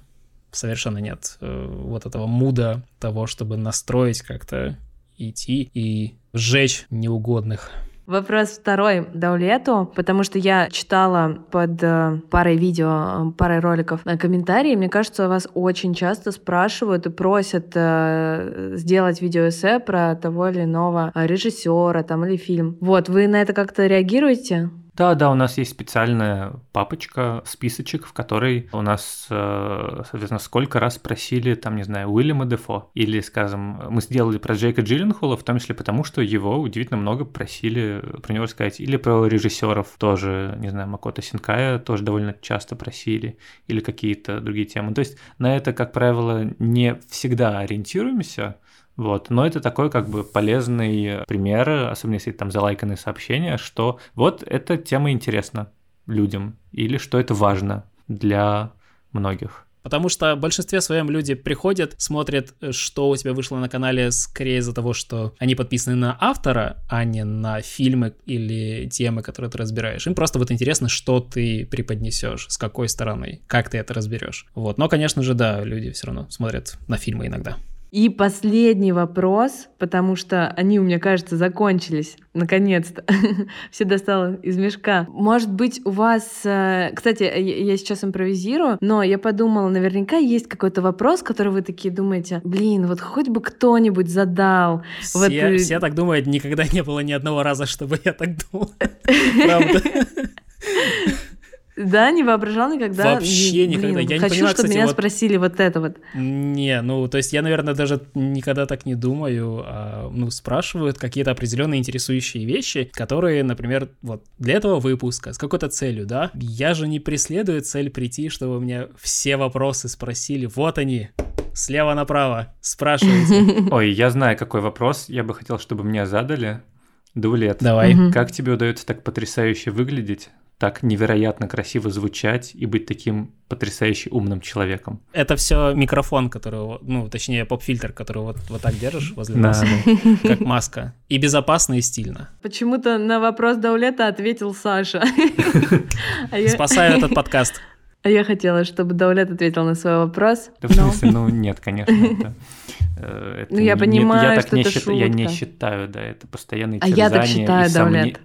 совершенно нет э, вот этого муда того, чтобы настроить как-то идти и сжечь неугодных. Вопрос второй Даулету, потому что я читала под э, парой видео, э, парой роликов на комментарии. Мне кажется, вас очень часто спрашивают и просят э, сделать видеоэссе про того или иного режиссера там, или фильм. Вот, вы на это как-то реагируете? Да, да, у нас есть специальная папочка, списочек, в которой у нас, э, соответственно, сколько раз просили, там, не знаю, Уильяма Дефо. Или, скажем, мы сделали про Джейка Джилленхола, в том числе потому, что его удивительно много просили про него рассказать. Или про режиссеров тоже, не знаю, Макота Синкая тоже довольно часто просили. Или какие-то другие темы. То есть на это, как правило, не всегда ориентируемся, вот. Но это такой как бы полезный пример, особенно если там залайканные сообщения, что вот эта тема интересна людям или что это важно для многих. Потому что в большинстве своем люди приходят, смотрят, что у тебя вышло на канале, скорее из-за того, что они подписаны на автора, а не на фильмы или темы, которые ты разбираешь. Им просто вот интересно, что ты преподнесешь, с какой стороны, как ты это разберешь. Вот. Но, конечно же, да, люди все равно смотрят на фильмы иногда. И последний вопрос, потому что они, у меня кажется, закончились. Наконец-то. Все достало из мешка. Может быть, у вас... Э, кстати, я сейчас импровизирую, но я подумала, наверняка есть какой-то вопрос, который вы такие думаете, блин, вот хоть бы кто-нибудь задал. Все, вот... Э, все так думают, никогда не было ни одного раза, чтобы я так думал. Правда. Да, не воображал никогда. Вообще никогда. Блин, я не хочу, понимаю, чтобы кстати, меня вот... спросили вот это вот. Не, ну, то есть я, наверное, даже никогда так не думаю. А, ну, спрашивают какие-то определенные интересующие вещи, которые, например, вот для этого выпуска, с какой-то целью, да? Я же не преследую цель прийти, чтобы мне все вопросы спросили. Вот они, слева направо, спрашивайте. Ой, я знаю, какой вопрос я бы хотел, чтобы мне задали. Дулет. Давай. Как тебе удается так потрясающе выглядеть? Так невероятно красиво звучать и быть таким потрясающе умным человеком. Это все микрофон, который, ну, точнее, поп-фильтр, который вот, вот так держишь возле носа, как маска. И безопасно, и стильно. Почему-то на вопрос Даулета ответил Саша. А Спасаю этот подкаст. А я хотела, чтобы Даулет ответил на свой вопрос. Да, в смысле, ну нет, конечно. Это, э, это ну, я не, понимаю, я что не это счит, шутка. Я не считаю, да, это постоянные а терзания, я так считаю, и сомне...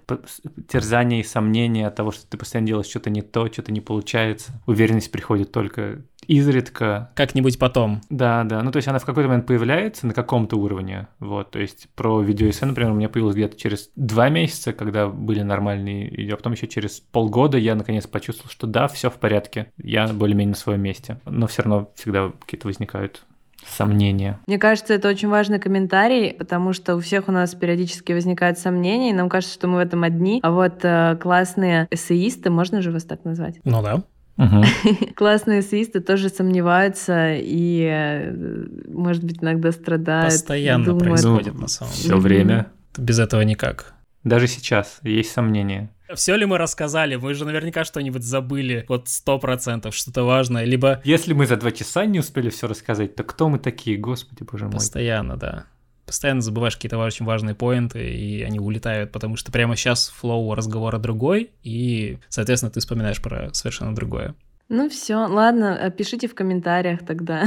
терзания и сомнения от того, что ты постоянно делаешь что-то не то, что-то не получается. Уверенность приходит только изредка. Как-нибудь потом. Да, да. Ну, то есть она в какой-то момент появляется на каком-то уровне. Вот, то есть про видеоэссе, например, у меня появилось где-то через два месяца, когда были нормальные видео, а потом еще через полгода я наконец почувствовал, что да, все в порядке, я более-менее на своем месте. Но все равно всегда какие-то возникают сомнения. Мне кажется, это очень важный комментарий, потому что у всех у нас периодически возникают сомнения, и нам кажется, что мы в этом одни. А вот э, классные эссеисты, можно же вас так назвать? Ну да. Угу. Классные эссеисты тоже сомневаются и, э, может быть, иногда страдают. Постоянно думают... происходит на самом деле. Все время. Без этого никак. Даже сейчас есть сомнения. Все ли мы рассказали? Мы же наверняка что-нибудь забыли. Вот сто процентов что-то важное. Либо... Если мы за два часа не успели все рассказать, то кто мы такие, господи боже мой. Постоянно, да постоянно забываешь какие-то очень важные поинты, и они улетают, потому что прямо сейчас флоу разговора другой, и, соответственно, ты вспоминаешь про совершенно другое. Ну все, ладно, э, пишите в комментариях тогда.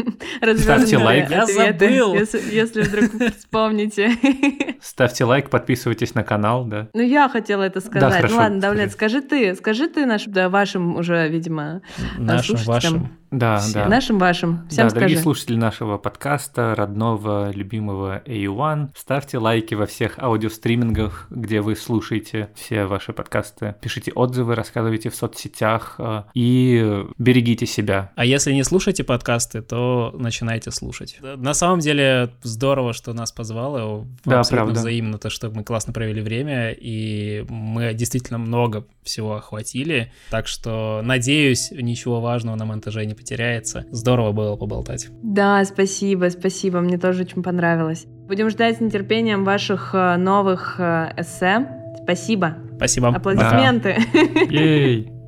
Ставьте лайк. Я забыл. Если, если вдруг вспомните. Ставьте лайк, подписывайтесь на канал, да. Ну я хотела это сказать. Да, хорошо, ну ладно, Давлет, скажи. скажи ты, скажи ты наш, да, вашим уже, видимо, Нашим, слушателям. вашим. Да, Все. да. нашим вашим. Всем да, дорогие скажи. слушатели нашего подкаста, родного, любимого A1, ставьте лайки во всех аудиостримингах, где вы слушаете все ваши подкасты. Пишите отзывы, рассказывайте в соцсетях э, и берегите себя. А если не слушаете подкасты, то начинайте слушать. На самом деле здорово, что нас позвало. Да, Абсолютно правда. взаимно то, что мы классно провели время, и мы действительно много всего охватили. Так что, надеюсь, ничего важного на монтаже не потеряется. Здорово было поболтать. Да, спасибо, спасибо, мне тоже очень понравилось. Будем ждать с нетерпением ваших э, новых э, эссе. Спасибо. Спасибо. Аплодисменты. Ей!